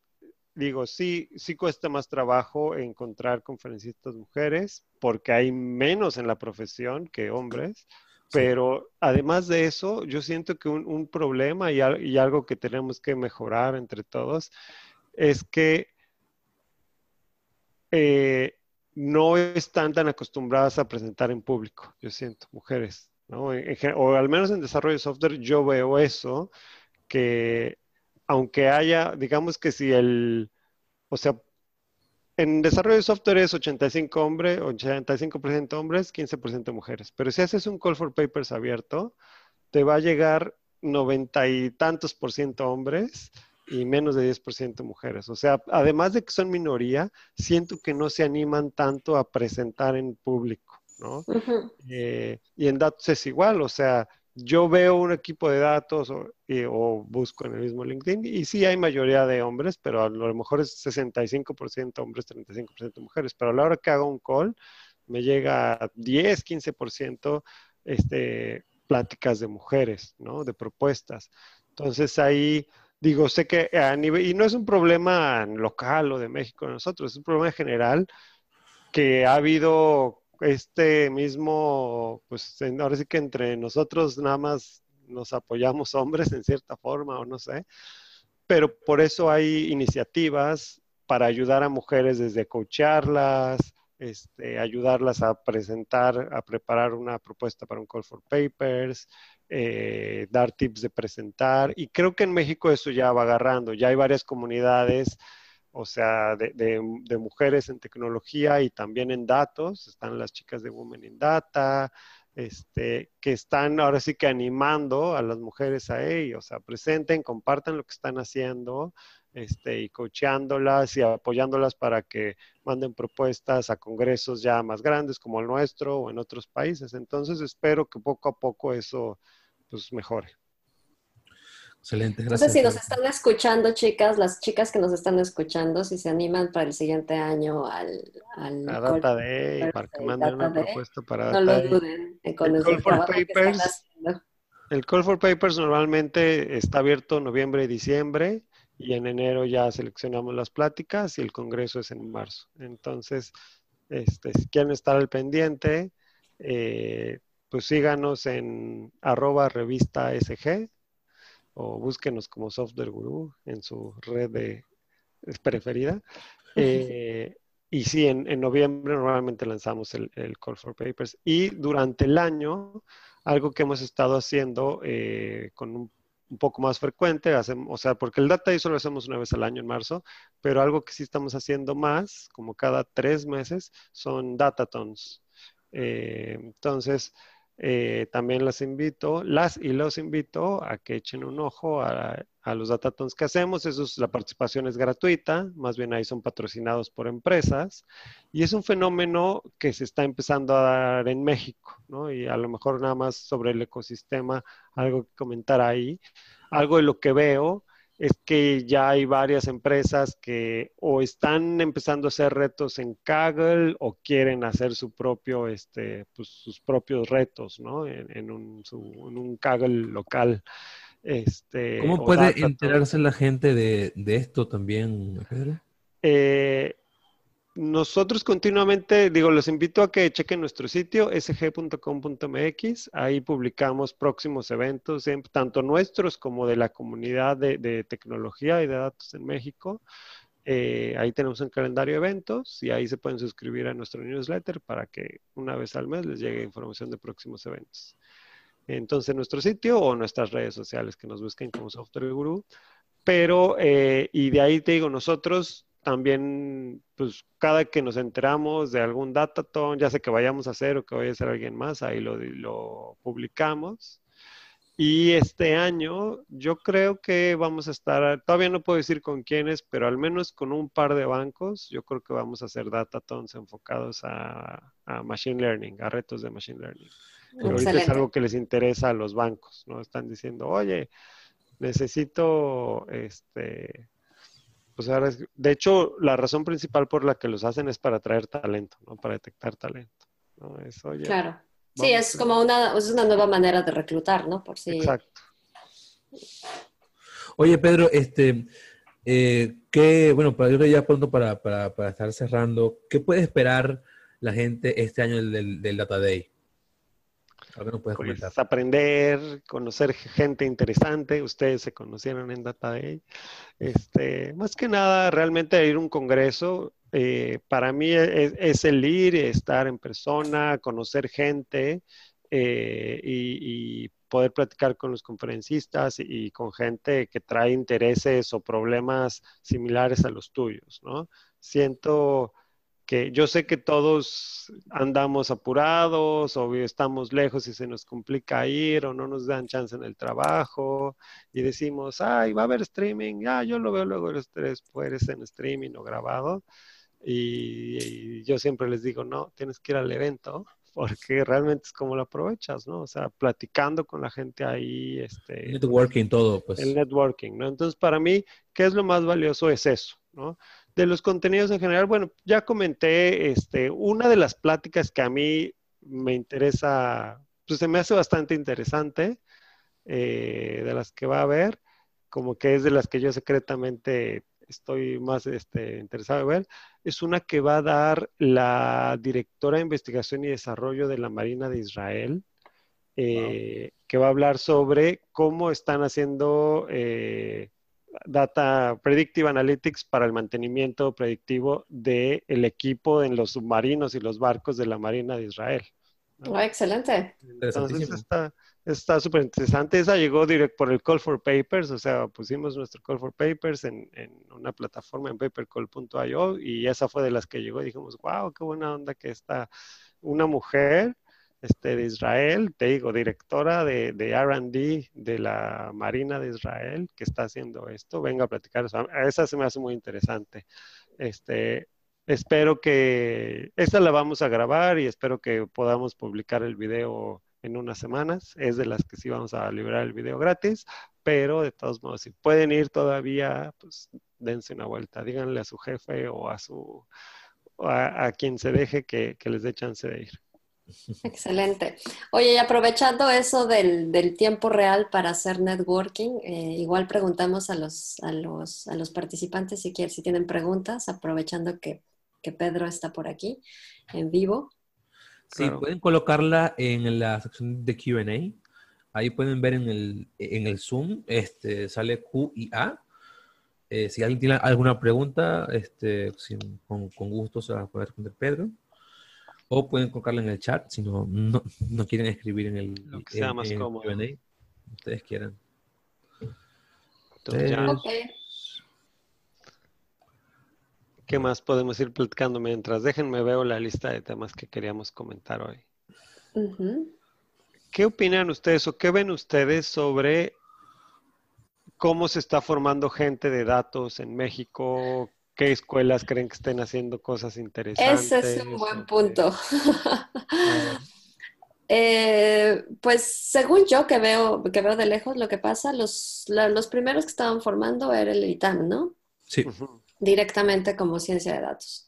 [SPEAKER 2] digo, sí, sí cuesta más trabajo encontrar conferencistas mujeres porque hay menos en la profesión que hombres. Pero además de eso, yo siento que un, problema y, y, algo que tenemos que mejorar entre todos es que eh, no están tan acostumbradas a presentar en público, yo siento, mujeres, ¿no? o al menos en desarrollo de software yo veo eso, que aunque haya, digamos que si el, o sea, en desarrollo de software es 85 hombres, 85% hombres, 15% mujeres. Pero si haces un call for papers abierto, te va a llegar noventa y tantos por ciento hombres y menos de 10% mujeres. O sea, además de que son minoría, siento que no se animan tanto a presentar en público, ¿no? Eh, y en datos es igual, o sea, yo veo un equipo de datos o, busco en el mismo LinkedIn y sí hay mayoría de hombres, pero a lo mejor es 65% hombres, 35% mujeres. Pero a la hora que hago un call, me llega 10, 15% este, pláticas de mujeres, ¿no? De propuestas. Entonces ahí digo, sé que a nivel, y no es un problema local o de México nosotros, es un problema general que ha habido este mismo, pues ahora sí que entre nosotros nada más nos apoyamos hombres en cierta forma o no sé, pero por eso hay iniciativas para ayudar a mujeres desde coacharlas, este, ayudarlas a presentar, a preparar una propuesta para un call for papers, eh, dar tips de presentar. Y creo que en México eso ya va agarrando, ya hay varias comunidades o sea, de, mujeres en tecnología y también en datos. Están las chicas de Women in Data, este, que están ahora sí que animando a las mujeres a ello. O sea, presenten, compartan lo que están haciendo este, y cocheándolas y apoyándolas para que manden propuestas a congresos ya más grandes como el nuestro o en otros países. Entonces, espero que poco a poco eso pues, mejore.
[SPEAKER 1] Excelente, gracias.
[SPEAKER 3] No sé si nos están escuchando, chicas, las chicas que nos están escuchando, si se animan para el siguiente año al... al
[SPEAKER 2] a Data Day, para que manden una propuesta para
[SPEAKER 3] Data No lo duden con el,
[SPEAKER 2] call for papers, El Call for Papers normalmente está abierto noviembre y diciembre y en enero ya seleccionamos las pláticas y el congreso es en marzo. Entonces, este, si quieren estar al pendiente, eh, pues síganos en arroba revista SG o búsquenos como Software Guru en su red de, preferida. Eh, y sí, en, noviembre normalmente lanzamos el, Call for Papers. Y durante el año, algo que hemos estado haciendo eh, con un, poco más frecuente, hacemos, o sea, porque el Data Day solo hacemos una vez al año en marzo, pero algo que sí estamos haciendo más, como cada tres meses, son Datatons. Eh, entonces, eh, también las invito, las y los invito a que echen un ojo a, los datatons que hacemos. Eso es, la participación es gratuita, más bien ahí son patrocinados por empresas. Y es un fenómeno que se está empezando a dar en México, ¿no? Y a lo mejor nada más sobre el ecosistema, algo que comentar ahí. Algo de lo que veo es que ya hay varias empresas que o están empezando a hacer retos en Kaggle o quieren hacer su propio, este, pues, sus propios retos, ¿no? En, un, en un Kaggle local. Este,
[SPEAKER 1] ¿Cómo puede enterarse la gente de, de esto también, Pedro?
[SPEAKER 2] Eh, nosotros continuamente, digo, los invito a que chequen nuestro sitio sg.com.mx. Ahí publicamos próximos eventos, tanto nuestros como de la comunidad de, tecnología y de datos en México. Eh, ahí tenemos un calendario de eventos y ahí se pueden suscribir a nuestro newsletter para que una vez al mes les llegue información de próximos eventos. Entonces, nuestro sitio o nuestras redes sociales que nos busquen como Software Guru. Pero, eh, y de ahí te digo, nosotros también, pues cada que nos enteramos de algún dataton, ya sé que vayamos a hacer o que vaya a hacer alguien más, ahí lo, lo publicamos. Y este año yo creo que vamos a estar, todavía no puedo decir con quiénes, pero al menos con un par de bancos, yo creo que vamos a hacer datatons enfocados a, Machine Learning, a retos de Machine Learning. Pero ahorita es algo que les interesa a los bancos, ¿no? Están diciendo, oye, necesito este, pues ahora de hecho, la razón principal por la que los hacen es para atraer talento, ¿no? Para detectar talento. ¿no?
[SPEAKER 3] claro. Sí, es como una, es una nueva manera de reclutar, ¿no? Por si...
[SPEAKER 2] Exacto.
[SPEAKER 1] Oye, Pedro, este, eh, ¿qué, bueno, para yo ya pronto para, para, para, estar cerrando, ¿qué puede esperar la gente este año del, del Data Day?
[SPEAKER 2] ¿Algo puedes pues comentar? aprender, conocer gente interesante. Ustedes se conocieron en Data Day. Este, más que nada, realmente ir a un congreso. Eh, para mí es, es, el ir, estar en persona, conocer gente eh, y, y, poder platicar con los conferencistas y, y, con gente que trae intereses o problemas similares a los tuyos, ¿no? Siento que yo sé que todos andamos apurados o estamos lejos y se nos complica ir o no nos dan chance en el trabajo y decimos, ay, va a haber streaming, ya yo lo veo luego después en streaming o grabado. Y, y, yo siempre les digo, no, tienes que ir al evento porque realmente es como lo aprovechas, ¿no? O sea, platicando con la gente ahí. Este,
[SPEAKER 1] networking, todo, pues.
[SPEAKER 2] El networking, ¿no? Entonces, para mí, ¿qué es lo más valioso? Es eso, ¿no? De los contenidos en general, bueno, ya comenté, este, una de las pláticas que a mí me interesa, pues se me hace bastante interesante, eh, de las que va a haber, como que es de las que yo secretamente estoy más este, interesado en ver, es una que va a dar la directora de investigación y desarrollo de la Marina de Israel, eh, que va a hablar sobre cómo están haciendo eh, Data Predictive Analytics para el mantenimiento predictivo del equipo en los submarinos y los barcos de la Marina de Israel.
[SPEAKER 3] ¿no? Oh, excelente.
[SPEAKER 2] Entonces está súper interesante. Esa llegó directo por el Call for Papers, o sea, pusimos nuestro Call for Papers en, en una plataforma en papercall.io y esa fue de las que llegó y dijimos, wow, qué buena onda que está una mujer este, de Israel, te digo, directora de, de RD de la Marina de Israel, que está haciendo esto, venga a platicar. esa se me hace muy interesante. Este, espero que, esta la vamos a grabar y espero que podamos publicar el video en unas semanas. Es de las que sí vamos a liberar el video gratis, pero de todos modos, si pueden ir todavía, pues dense una vuelta. Díganle a su jefe o a su a, a quien se deje que, que les dé chance de ir.
[SPEAKER 3] Excelente. Oye, y aprovechando eso del, del tiempo real para hacer networking, eh, igual preguntamos a los, a los, a los participantes si, quieren, si tienen preguntas, aprovechando que, que Pedro está por aquí en vivo.
[SPEAKER 1] Sí, claro. pueden colocarla en la sección de QA. Ahí pueden ver en el, en el Zoom, este, sale Q y A. Eh, si alguien tiene alguna pregunta, este, sin, con, con gusto se va a poder responder Pedro. O pueden colocarla en el chat si no, no, no quieren escribir en el.
[SPEAKER 2] Lo que sea
[SPEAKER 1] en,
[SPEAKER 2] más
[SPEAKER 1] en
[SPEAKER 2] cómodo.
[SPEAKER 1] Q&A. Ustedes quieran.
[SPEAKER 2] Entonces, ya. ¿Qué más podemos ir platicando mientras? Déjenme veo la lista de temas que queríamos comentar hoy. ¿Qué opinan ustedes o qué ven ustedes sobre cómo se está formando gente de datos en México? ¿Qué escuelas creen que estén haciendo cosas interesantes?
[SPEAKER 3] Ese es un buen punto. Eh, pues según yo que veo, que veo de lejos lo que pasa, los, la- los primeros que estaban formando era el ITAM, ¿no?
[SPEAKER 1] Sí.
[SPEAKER 3] Directamente como ciencia de datos.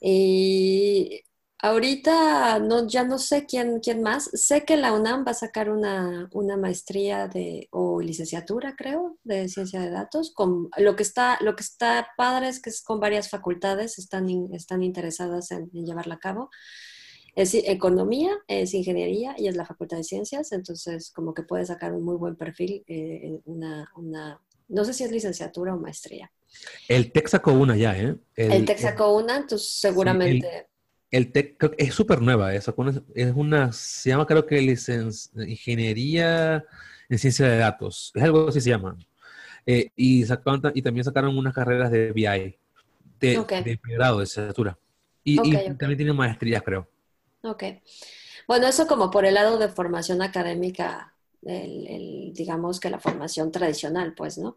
[SPEAKER 3] Y ahorita no, ya no sé quién, quién más. Sé que la UNAM va a sacar una, una maestría de, o licenciatura, creo, de ciencia de datos. Con, lo, que está, lo que está padre es que es con varias facultades están, in- están interesadas en, en llevarla a cabo. Es economía, es ingeniería y es la facultad de ciencias, entonces como que puede sacar un muy buen perfil, eh, una, una, no sé si es licenciatura o maestría.
[SPEAKER 1] El TEC sacó una ya, ¿eh?
[SPEAKER 3] El, TEC sacó una, entonces seguramente...
[SPEAKER 1] El TEC creo que es súper nueva. Sacó una- es una, se llama creo que licen- Ingeniería en Ciencia de Datos, es algo así se llama. Eh, y, sacaron, y también sacaron unas carreras de BI, de,
[SPEAKER 3] Ok.
[SPEAKER 1] de grado, de licenciatura. Y, y también tienen maestrías, creo.
[SPEAKER 3] Ok. Bueno, eso como por el lado de formación académica, el, el, digamos que la formación tradicional, pues, ¿no?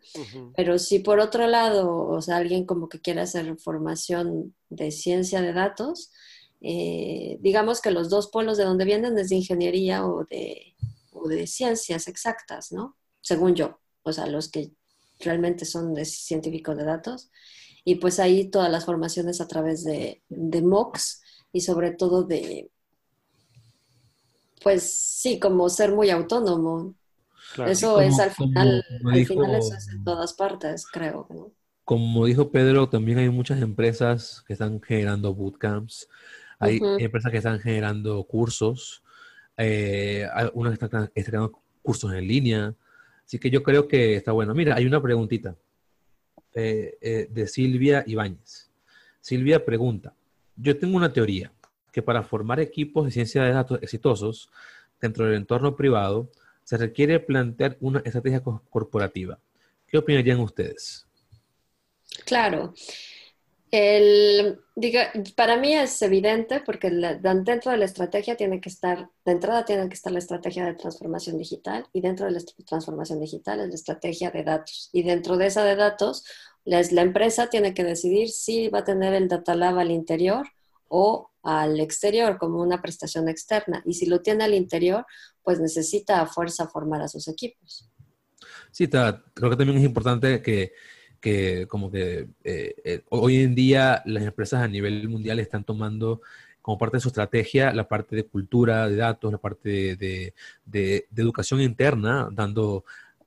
[SPEAKER 3] Pero si por otro lado, o sea, alguien como que quiere hacer formación de ciencia de datos, eh, digamos que los dos polos de donde vienen es de ingeniería o de, o de ciencias exactas, ¿no? Según yo, o sea, los que realmente son de científicos de datos. Y pues ahí todas las formaciones a través de, de MOOCs y sobre todo de, pues sí, como ser muy autónomo. Eso es al final, al final eso es en todas partes, creo. ¿no?
[SPEAKER 1] Como dijo Pedro, también hay muchas empresas que están generando bootcamps, hay empresas que están generando cursos, eh, algunas que están, creando cursos en línea, así que yo creo que está bueno. Mira, hay una preguntita eh, eh, de Silvia Ibáñez. Silvia pregunta, yo tengo una teoría que para formar equipos de ciencia de datos exitosos dentro del entorno privado, se requiere plantear una estrategia corporativa. ¿Qué opinarían ustedes?
[SPEAKER 3] Claro. El, diga, para mí es evidente porque dentro de la estrategia tiene que estar, de entrada tiene que estar la estrategia de transformación digital y dentro de la transformación digital es la estrategia de datos. Y dentro de esa de datos, la, la empresa tiene que decidir si va a tener el data lab al interior o al exterior como una prestación externa. Y si lo tiene al interior, pues necesita a fuerza formar a sus equipos.
[SPEAKER 1] Sí, creo que también es importante que, que como que eh, eh, hoy en día las empresas a nivel mundial están tomando como parte de su estrategia la parte de cultura, de datos, la parte de, de educación interna, dando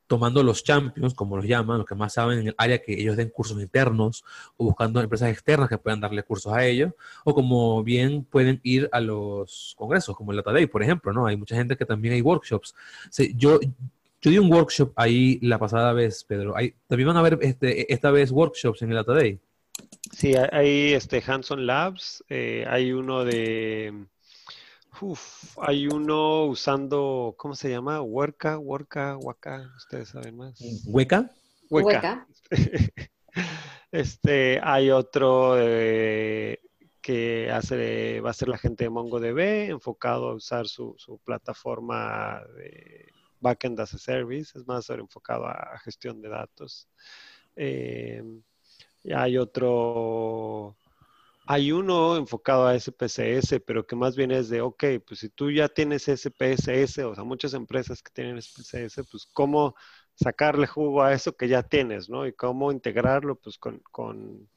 [SPEAKER 1] tomando los champions, como los llaman, los que más saben en el área que ellos den cursos internos o buscando empresas externas que puedan darle cursos a ellos, o como bien pueden ir a los congresos, como el Data Day, por ejemplo, ¿no? Hay mucha gente que también hay workshops. yo, yo di un workshop ahí la pasada vez, Pedro. ¿También van a haber este, esta vez workshops en el Data Day?
[SPEAKER 2] Sí, hay este Hanson Labs, eh, hay uno de Uf, hay uno usando, ¿cómo se llama? Huerca, Huerca, Huaca, ustedes saben más.
[SPEAKER 1] ¿Hueca?
[SPEAKER 3] Hueca.
[SPEAKER 2] Este, hay otro eh, que hace, va a ser la gente de MongoDB, enfocado a usar su, plataforma de backend as a service, es más enfocado a, gestión de datos. Eh, hay otro hay uno enfocado a SPSS, pero que más bien es de, ok, pues si tú ya tienes SPSS, o sea, muchas empresas que tienen SPSS, pues cómo sacarle jugo a eso que ya tienes, ¿no? Y cómo integrarlo, pues, con, con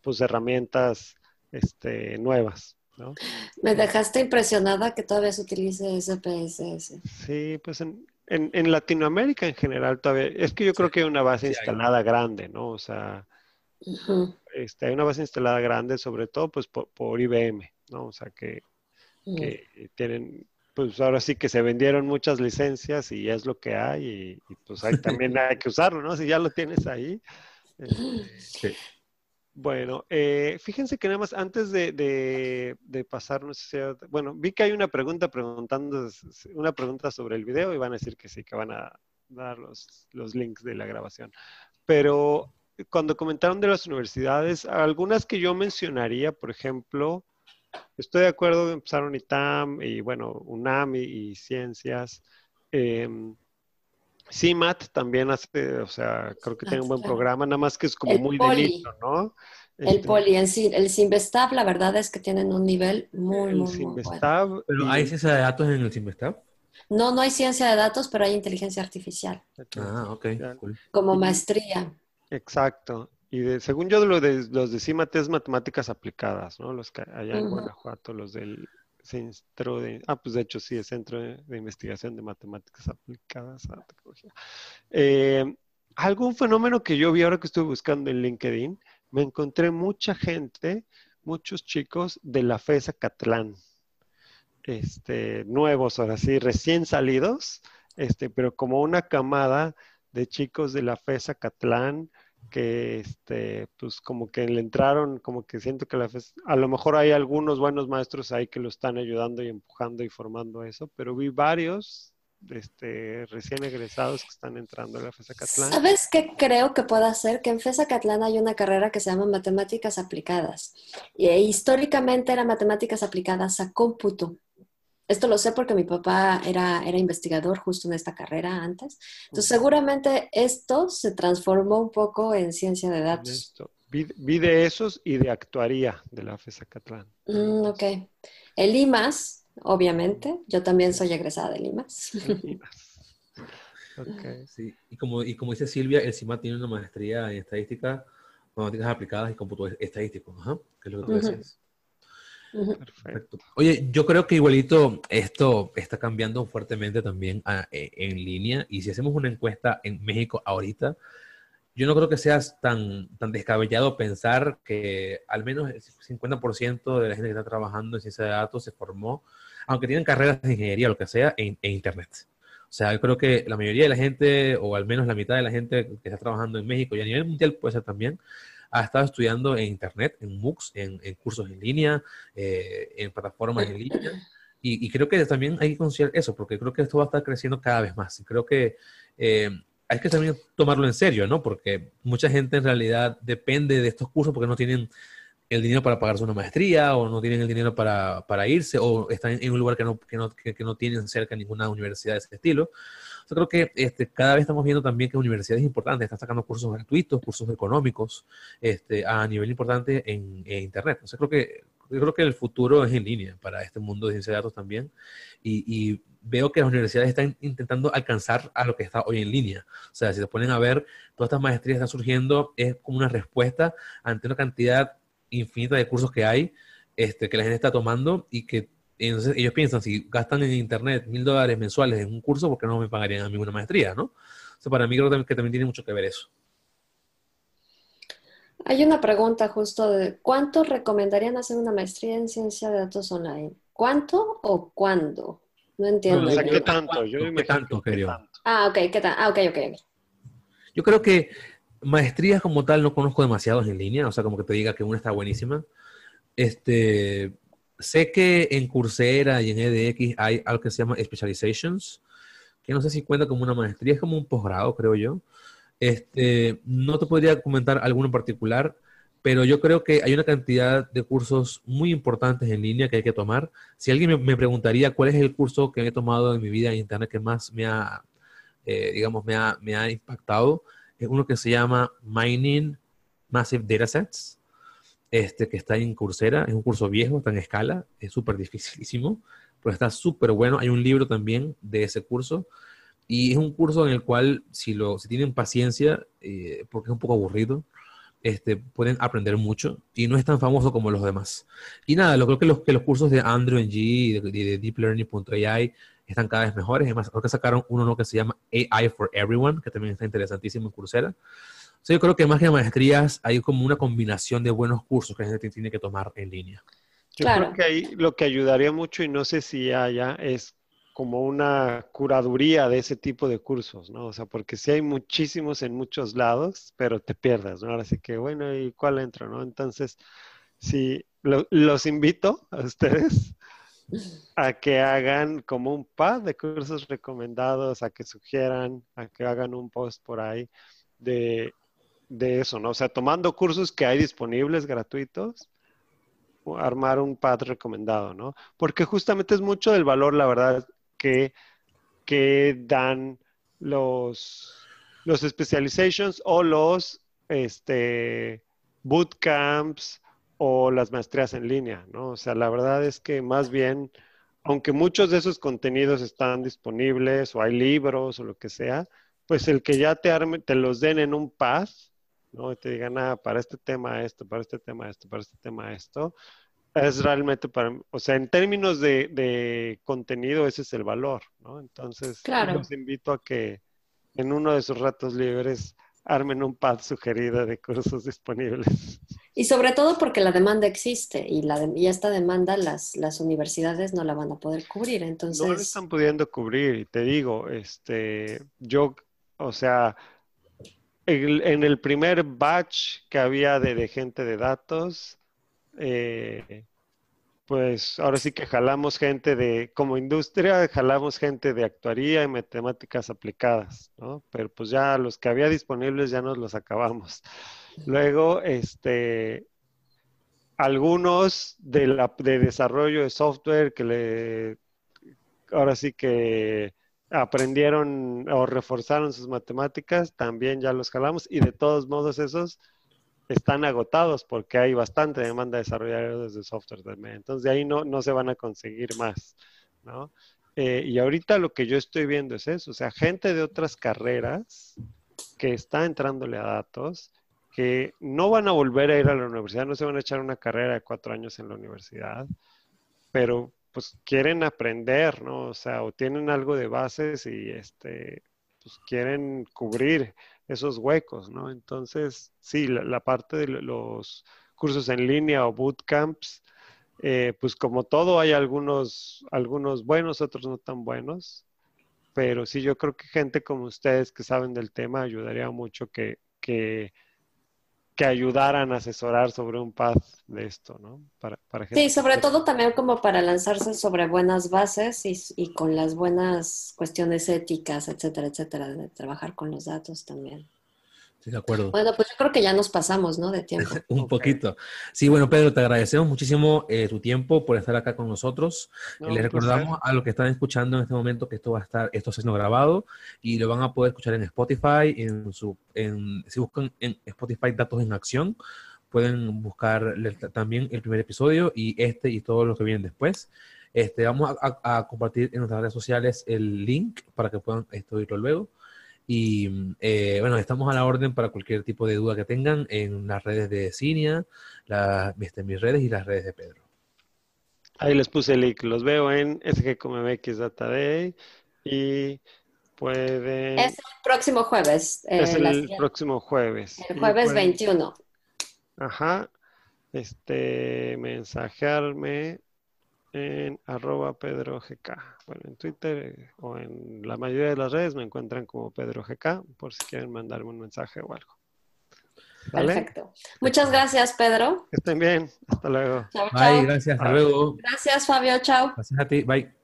[SPEAKER 2] pues, herramientas este, nuevas, ¿no?
[SPEAKER 3] Me dejaste impresionada que todavía se utilice SPSS.
[SPEAKER 2] Sí, pues en, en, Latinoamérica en general todavía, es que yo creo que hay una base instalada grande, ¿no? O sea, este, hay una base instalada grande, sobre todo pues por, IBM, ¿no? O sea que, tienen, pues ahora sí que se vendieron muchas licencias y es lo que hay y, pues ahí también hay que usarlo, ¿no? Si ya lo tienes ahí. Este, bueno, eh, fíjense que nada más antes de, de, pasar, no sé si, bueno, vi que hay una pregunta preguntando, una pregunta sobre el video y van a decir que sí, que van a dar los, los links de la grabación. Pero cuando comentaron de las universidades, algunas que yo mencionaría, por ejemplo, estoy de acuerdo, empezaron ITAM y bueno, UNAM y, ciencias. Eh, CIMAT también hace, o sea, creo que tiene un buen programa, nada más que es como muy delito, ¿no?
[SPEAKER 3] El este poli, el, el Simvestab, la verdad es que tienen un nivel muy, muy, muy bueno.
[SPEAKER 1] ¿Pero hay ciencia de datos en el Simvestab?
[SPEAKER 3] No, no hay ciencia de datos, pero hay inteligencia artificial.
[SPEAKER 1] Ah, ok.
[SPEAKER 3] Como maestría.
[SPEAKER 2] Exacto. Y de, según yo, lo de, los de CIMAT es matemáticas aplicadas, ¿no? Los que allá en Guanajuato, los del centro de, ah, pues de hecho sí, es Centro de, Investigación de Matemáticas Aplicadas a la Tecnología. Eh, algún fenómeno que yo vi ahora que estuve buscando en LinkedIn, me encontré mucha gente, muchos chicos de la FESA Catlán, este, nuevos ahora sí, recién salidos, este, pero como una camada de chicos de la FESA Catlán, que este, pues como que le entraron, como que siento que la a lo mejor hay algunos buenos maestros ahí que lo están ayudando y empujando y formando eso, pero vi varios este, recién egresados que están entrando a la FESA Catlán.
[SPEAKER 3] ¿Sabes qué creo que puede hacer? Que en FESA Catlán hay una carrera que se llama Matemáticas Aplicadas. Y e, históricamente era Matemáticas Aplicadas a Cómputo. Esto lo sé porque mi papá era, era investigador justo en esta carrera antes. Entonces, seguramente esto se transformó un poco en ciencia de datos.
[SPEAKER 2] Vi, de esos y de actuaría de la FESA Catlán.
[SPEAKER 3] Mm, ok. El IMAS, obviamente. Yo también soy egresada del IMAS.
[SPEAKER 1] Okay. Sí. Y, como, y como dice Silvia, el CIMA tiene una maestría en estadística, matemáticas aplicadas y cómputo estadístico, ¿Qué es lo que tú decías? Perfecto. Oye, yo creo que igualito esto está cambiando fuertemente también e, en línea y si hacemos una encuesta en México ahorita, yo no creo que sea tan, tan descabellado pensar que al menos el 50% de la gente que está trabajando en ciencia de datos se formó, aunque tienen carreras de ingeniería o lo que sea, en, Internet. O sea, yo creo que la mayoría de la gente, o al menos la mitad de la gente que está trabajando en México y a nivel mundial puede ser también, ha estado estudiando en Internet, en MOOCs, en, cursos en línea, eh, en plataformas en línea. Y, creo que también hay que considerar eso, porque creo que esto va a estar creciendo cada vez más. Y creo que eh, hay que también tomarlo en serio, ¿no? Porque mucha gente en realidad depende de estos cursos porque no tienen el dinero para pagarse una maestría o no tienen el dinero para, para irse o están en un lugar que no, que no, que, no tienen cerca ninguna universidad de ese estilo. Yo creo que este, cada vez estamos viendo también que universidades importantes están sacando cursos gratuitos, cursos económicos este, a nivel importante en, Internet. O sea, creo que, yo creo que el futuro es en línea para este mundo de ciencia de datos también. Y, y veo que las universidades están intentando alcanzar a lo que está hoy en línea. O sea, si se ponen a ver, todas estas maestrías están surgiendo, es como una respuesta ante una cantidad infinita de cursos que hay, este, que la gente está tomando y que entonces ellos piensan, si gastan en internet mil dólares mensuales en un curso, ¿por qué no me pagarían a mí una maestría? ¿no? O sea, para mí creo que también tiene mucho que ver eso.
[SPEAKER 3] Hay una pregunta justo de ¿cuánto recomendarían hacer una maestría en ciencia de datos online? ¿Cuánto o cuándo? No entiendo.
[SPEAKER 2] ¿qué tanto? Yo ¿Qué tanto,
[SPEAKER 3] Ah, ok, ¿qué tal? Ah, ok, ok.
[SPEAKER 1] Yo creo que maestrías como tal no conozco demasiados en línea, o sea, como que te diga que una está buenísima. Este, sé que en Coursera y en EDX hay algo que se llama Specializations, que no sé si cuenta como una maestría, es como un posgrado, creo yo. Este, no te podría comentar alguno en particular, pero yo creo que hay una cantidad de cursos muy importantes en línea que hay que tomar. Si alguien me, preguntaría cuál es el curso que he tomado en mi vida en Internet que más me ha, eh, digamos, me ha, me ha impactado, es uno que se llama Mining Massive Datasets, este, que está en Coursera. Es un curso viejo, está en escala, es súper dificilísimo, pero está súper bueno. Hay un libro también de ese curso. Y es un curso en el cual, si, lo, si tienen paciencia, eh, porque es un poco aburrido, este, pueden aprender mucho y no es tan famoso como los demás. Y nada, lo creo que los, que los cursos de Andrew Ng y de, de deeplearning.ai están cada vez mejores. Además, creo que sacaron uno que se llama AI for Everyone, que también está interesantísimo en Coursera. O sea, yo creo que más que maestrías hay como una combinación de buenos cursos que la gente tiene que tomar en línea.
[SPEAKER 2] Yo creo que ahí lo que ayudaría mucho, y no sé si haya, es como una curaduría de ese tipo de cursos, ¿no? O sea, porque sí hay muchísimos en muchos lados, pero te pierdas, ¿no? Ahora sí que, bueno, ¿y cuál entro, no? Entonces, sí, los invito a ustedes a que hagan como un pad de cursos recomendados, a que sugieran, a que hagan un post por ahí de, de eso, ¿no? O sea, tomando cursos que hay disponibles gratuitos, armar un pad recomendado, ¿no? Porque justamente es mucho del valor, la verdad, que, dan los, los specializations o los este, bootcamps o las maestrías en línea, ¿no? O sea, la verdad es que más bien, aunque muchos de esos contenidos están disponibles o hay libros o lo que sea, pues el que ya te arme, te los den en un pass, ¿no? Y te digan, ah, para este tema esto, para este tema esto, para este tema esto, es realmente para, o sea, en términos de, contenido, ese es el valor, ¿no? Entonces, los invito a que en uno de sus ratos libres armen un pad sugerido de cursos disponibles.
[SPEAKER 3] Y sobre todo porque la demanda existe y, la y esta demanda las, las universidades no la van a poder cubrir, entonces...
[SPEAKER 2] No la están pudiendo cubrir y te digo, este, yo, o sea, en, el primer batch que había de, gente de datos, eh, pues ahora sí que jalamos gente de, como industria, jalamos gente de actuaría y matemáticas aplicadas, ¿no? Pero pues ya los que había disponibles ya nos los acabamos. Luego, este, algunos de, la, de desarrollo de software que le, ahora sí que aprendieron o reforzaron sus matemáticas, también ya los jalamos y de todos modos esos están agotados porque hay bastante demanda de desarrolladores de software también. Entonces, de ahí no, no se van a conseguir más, ¿no? Eh, y ahorita lo que yo estoy viendo es eso, o sea, gente de otras carreras que está entrándole a datos que no van a volver a ir a la universidad, no se van a echar una carrera de cuatro años en la universidad, pero pues quieren aprender, ¿no? O sea, o tienen algo de bases y este, pues quieren cubrir esos huecos, ¿no? Entonces, sí, la, parte de los cursos en línea o bootcamps, eh, pues como todo hay algunos, algunos buenos, otros no tan buenos, pero sí, yo creo que gente como ustedes que saben del tema ayudaría mucho que, que que ayudaran a asesorar sobre un path de esto, ¿no?
[SPEAKER 3] Para, sí, sobre todo también como para lanzarse sobre buenas bases y, y, con las buenas cuestiones éticas, etcétera, etcétera, de trabajar con los datos también
[SPEAKER 1] de acuerdo.
[SPEAKER 3] Bueno, pues yo creo que ya nos pasamos, ¿no? De tiempo.
[SPEAKER 1] Un poquito. Sí, bueno, Pedro, te agradecemos muchísimo eh, tu tiempo por estar acá con nosotros. Les recordamos a los que están escuchando en este momento que esto va a estar, esto está siendo grabado y lo van a poder escuchar en Spotify, en su, en, si buscan en Spotify Datos en Acción, pueden buscar también el primer episodio y este y todos los que vienen después. Este, vamos a, compartir en nuestras redes sociales el link para que puedan estudiarlo luego. Y eh, bueno, estamos a la orden para cualquier tipo de duda que tengan en las redes de Cinia, la, este, mis redes y las redes de Pedro.
[SPEAKER 2] Ahí les puse el link, los veo en SGCOMX Data Day y pueden...
[SPEAKER 3] Es el próximo jueves.
[SPEAKER 2] Eh, es el próximo jueves.
[SPEAKER 3] El jueves 21.
[SPEAKER 2] Ajá. Este, mensajearme en arroba Pedro GK. Bueno, en Twitter eh, o en la mayoría de las redes me encuentran como Pedro GK por si quieren mandarme un mensaje o algo.
[SPEAKER 3] Perfecto. Muchas gracias, Pedro.
[SPEAKER 2] Que estén bien. Hasta luego.
[SPEAKER 1] Chao, Bye, gracias. Hasta luego.
[SPEAKER 3] Gracias, Fabio. Chao.
[SPEAKER 1] Gracias a ti. Bye.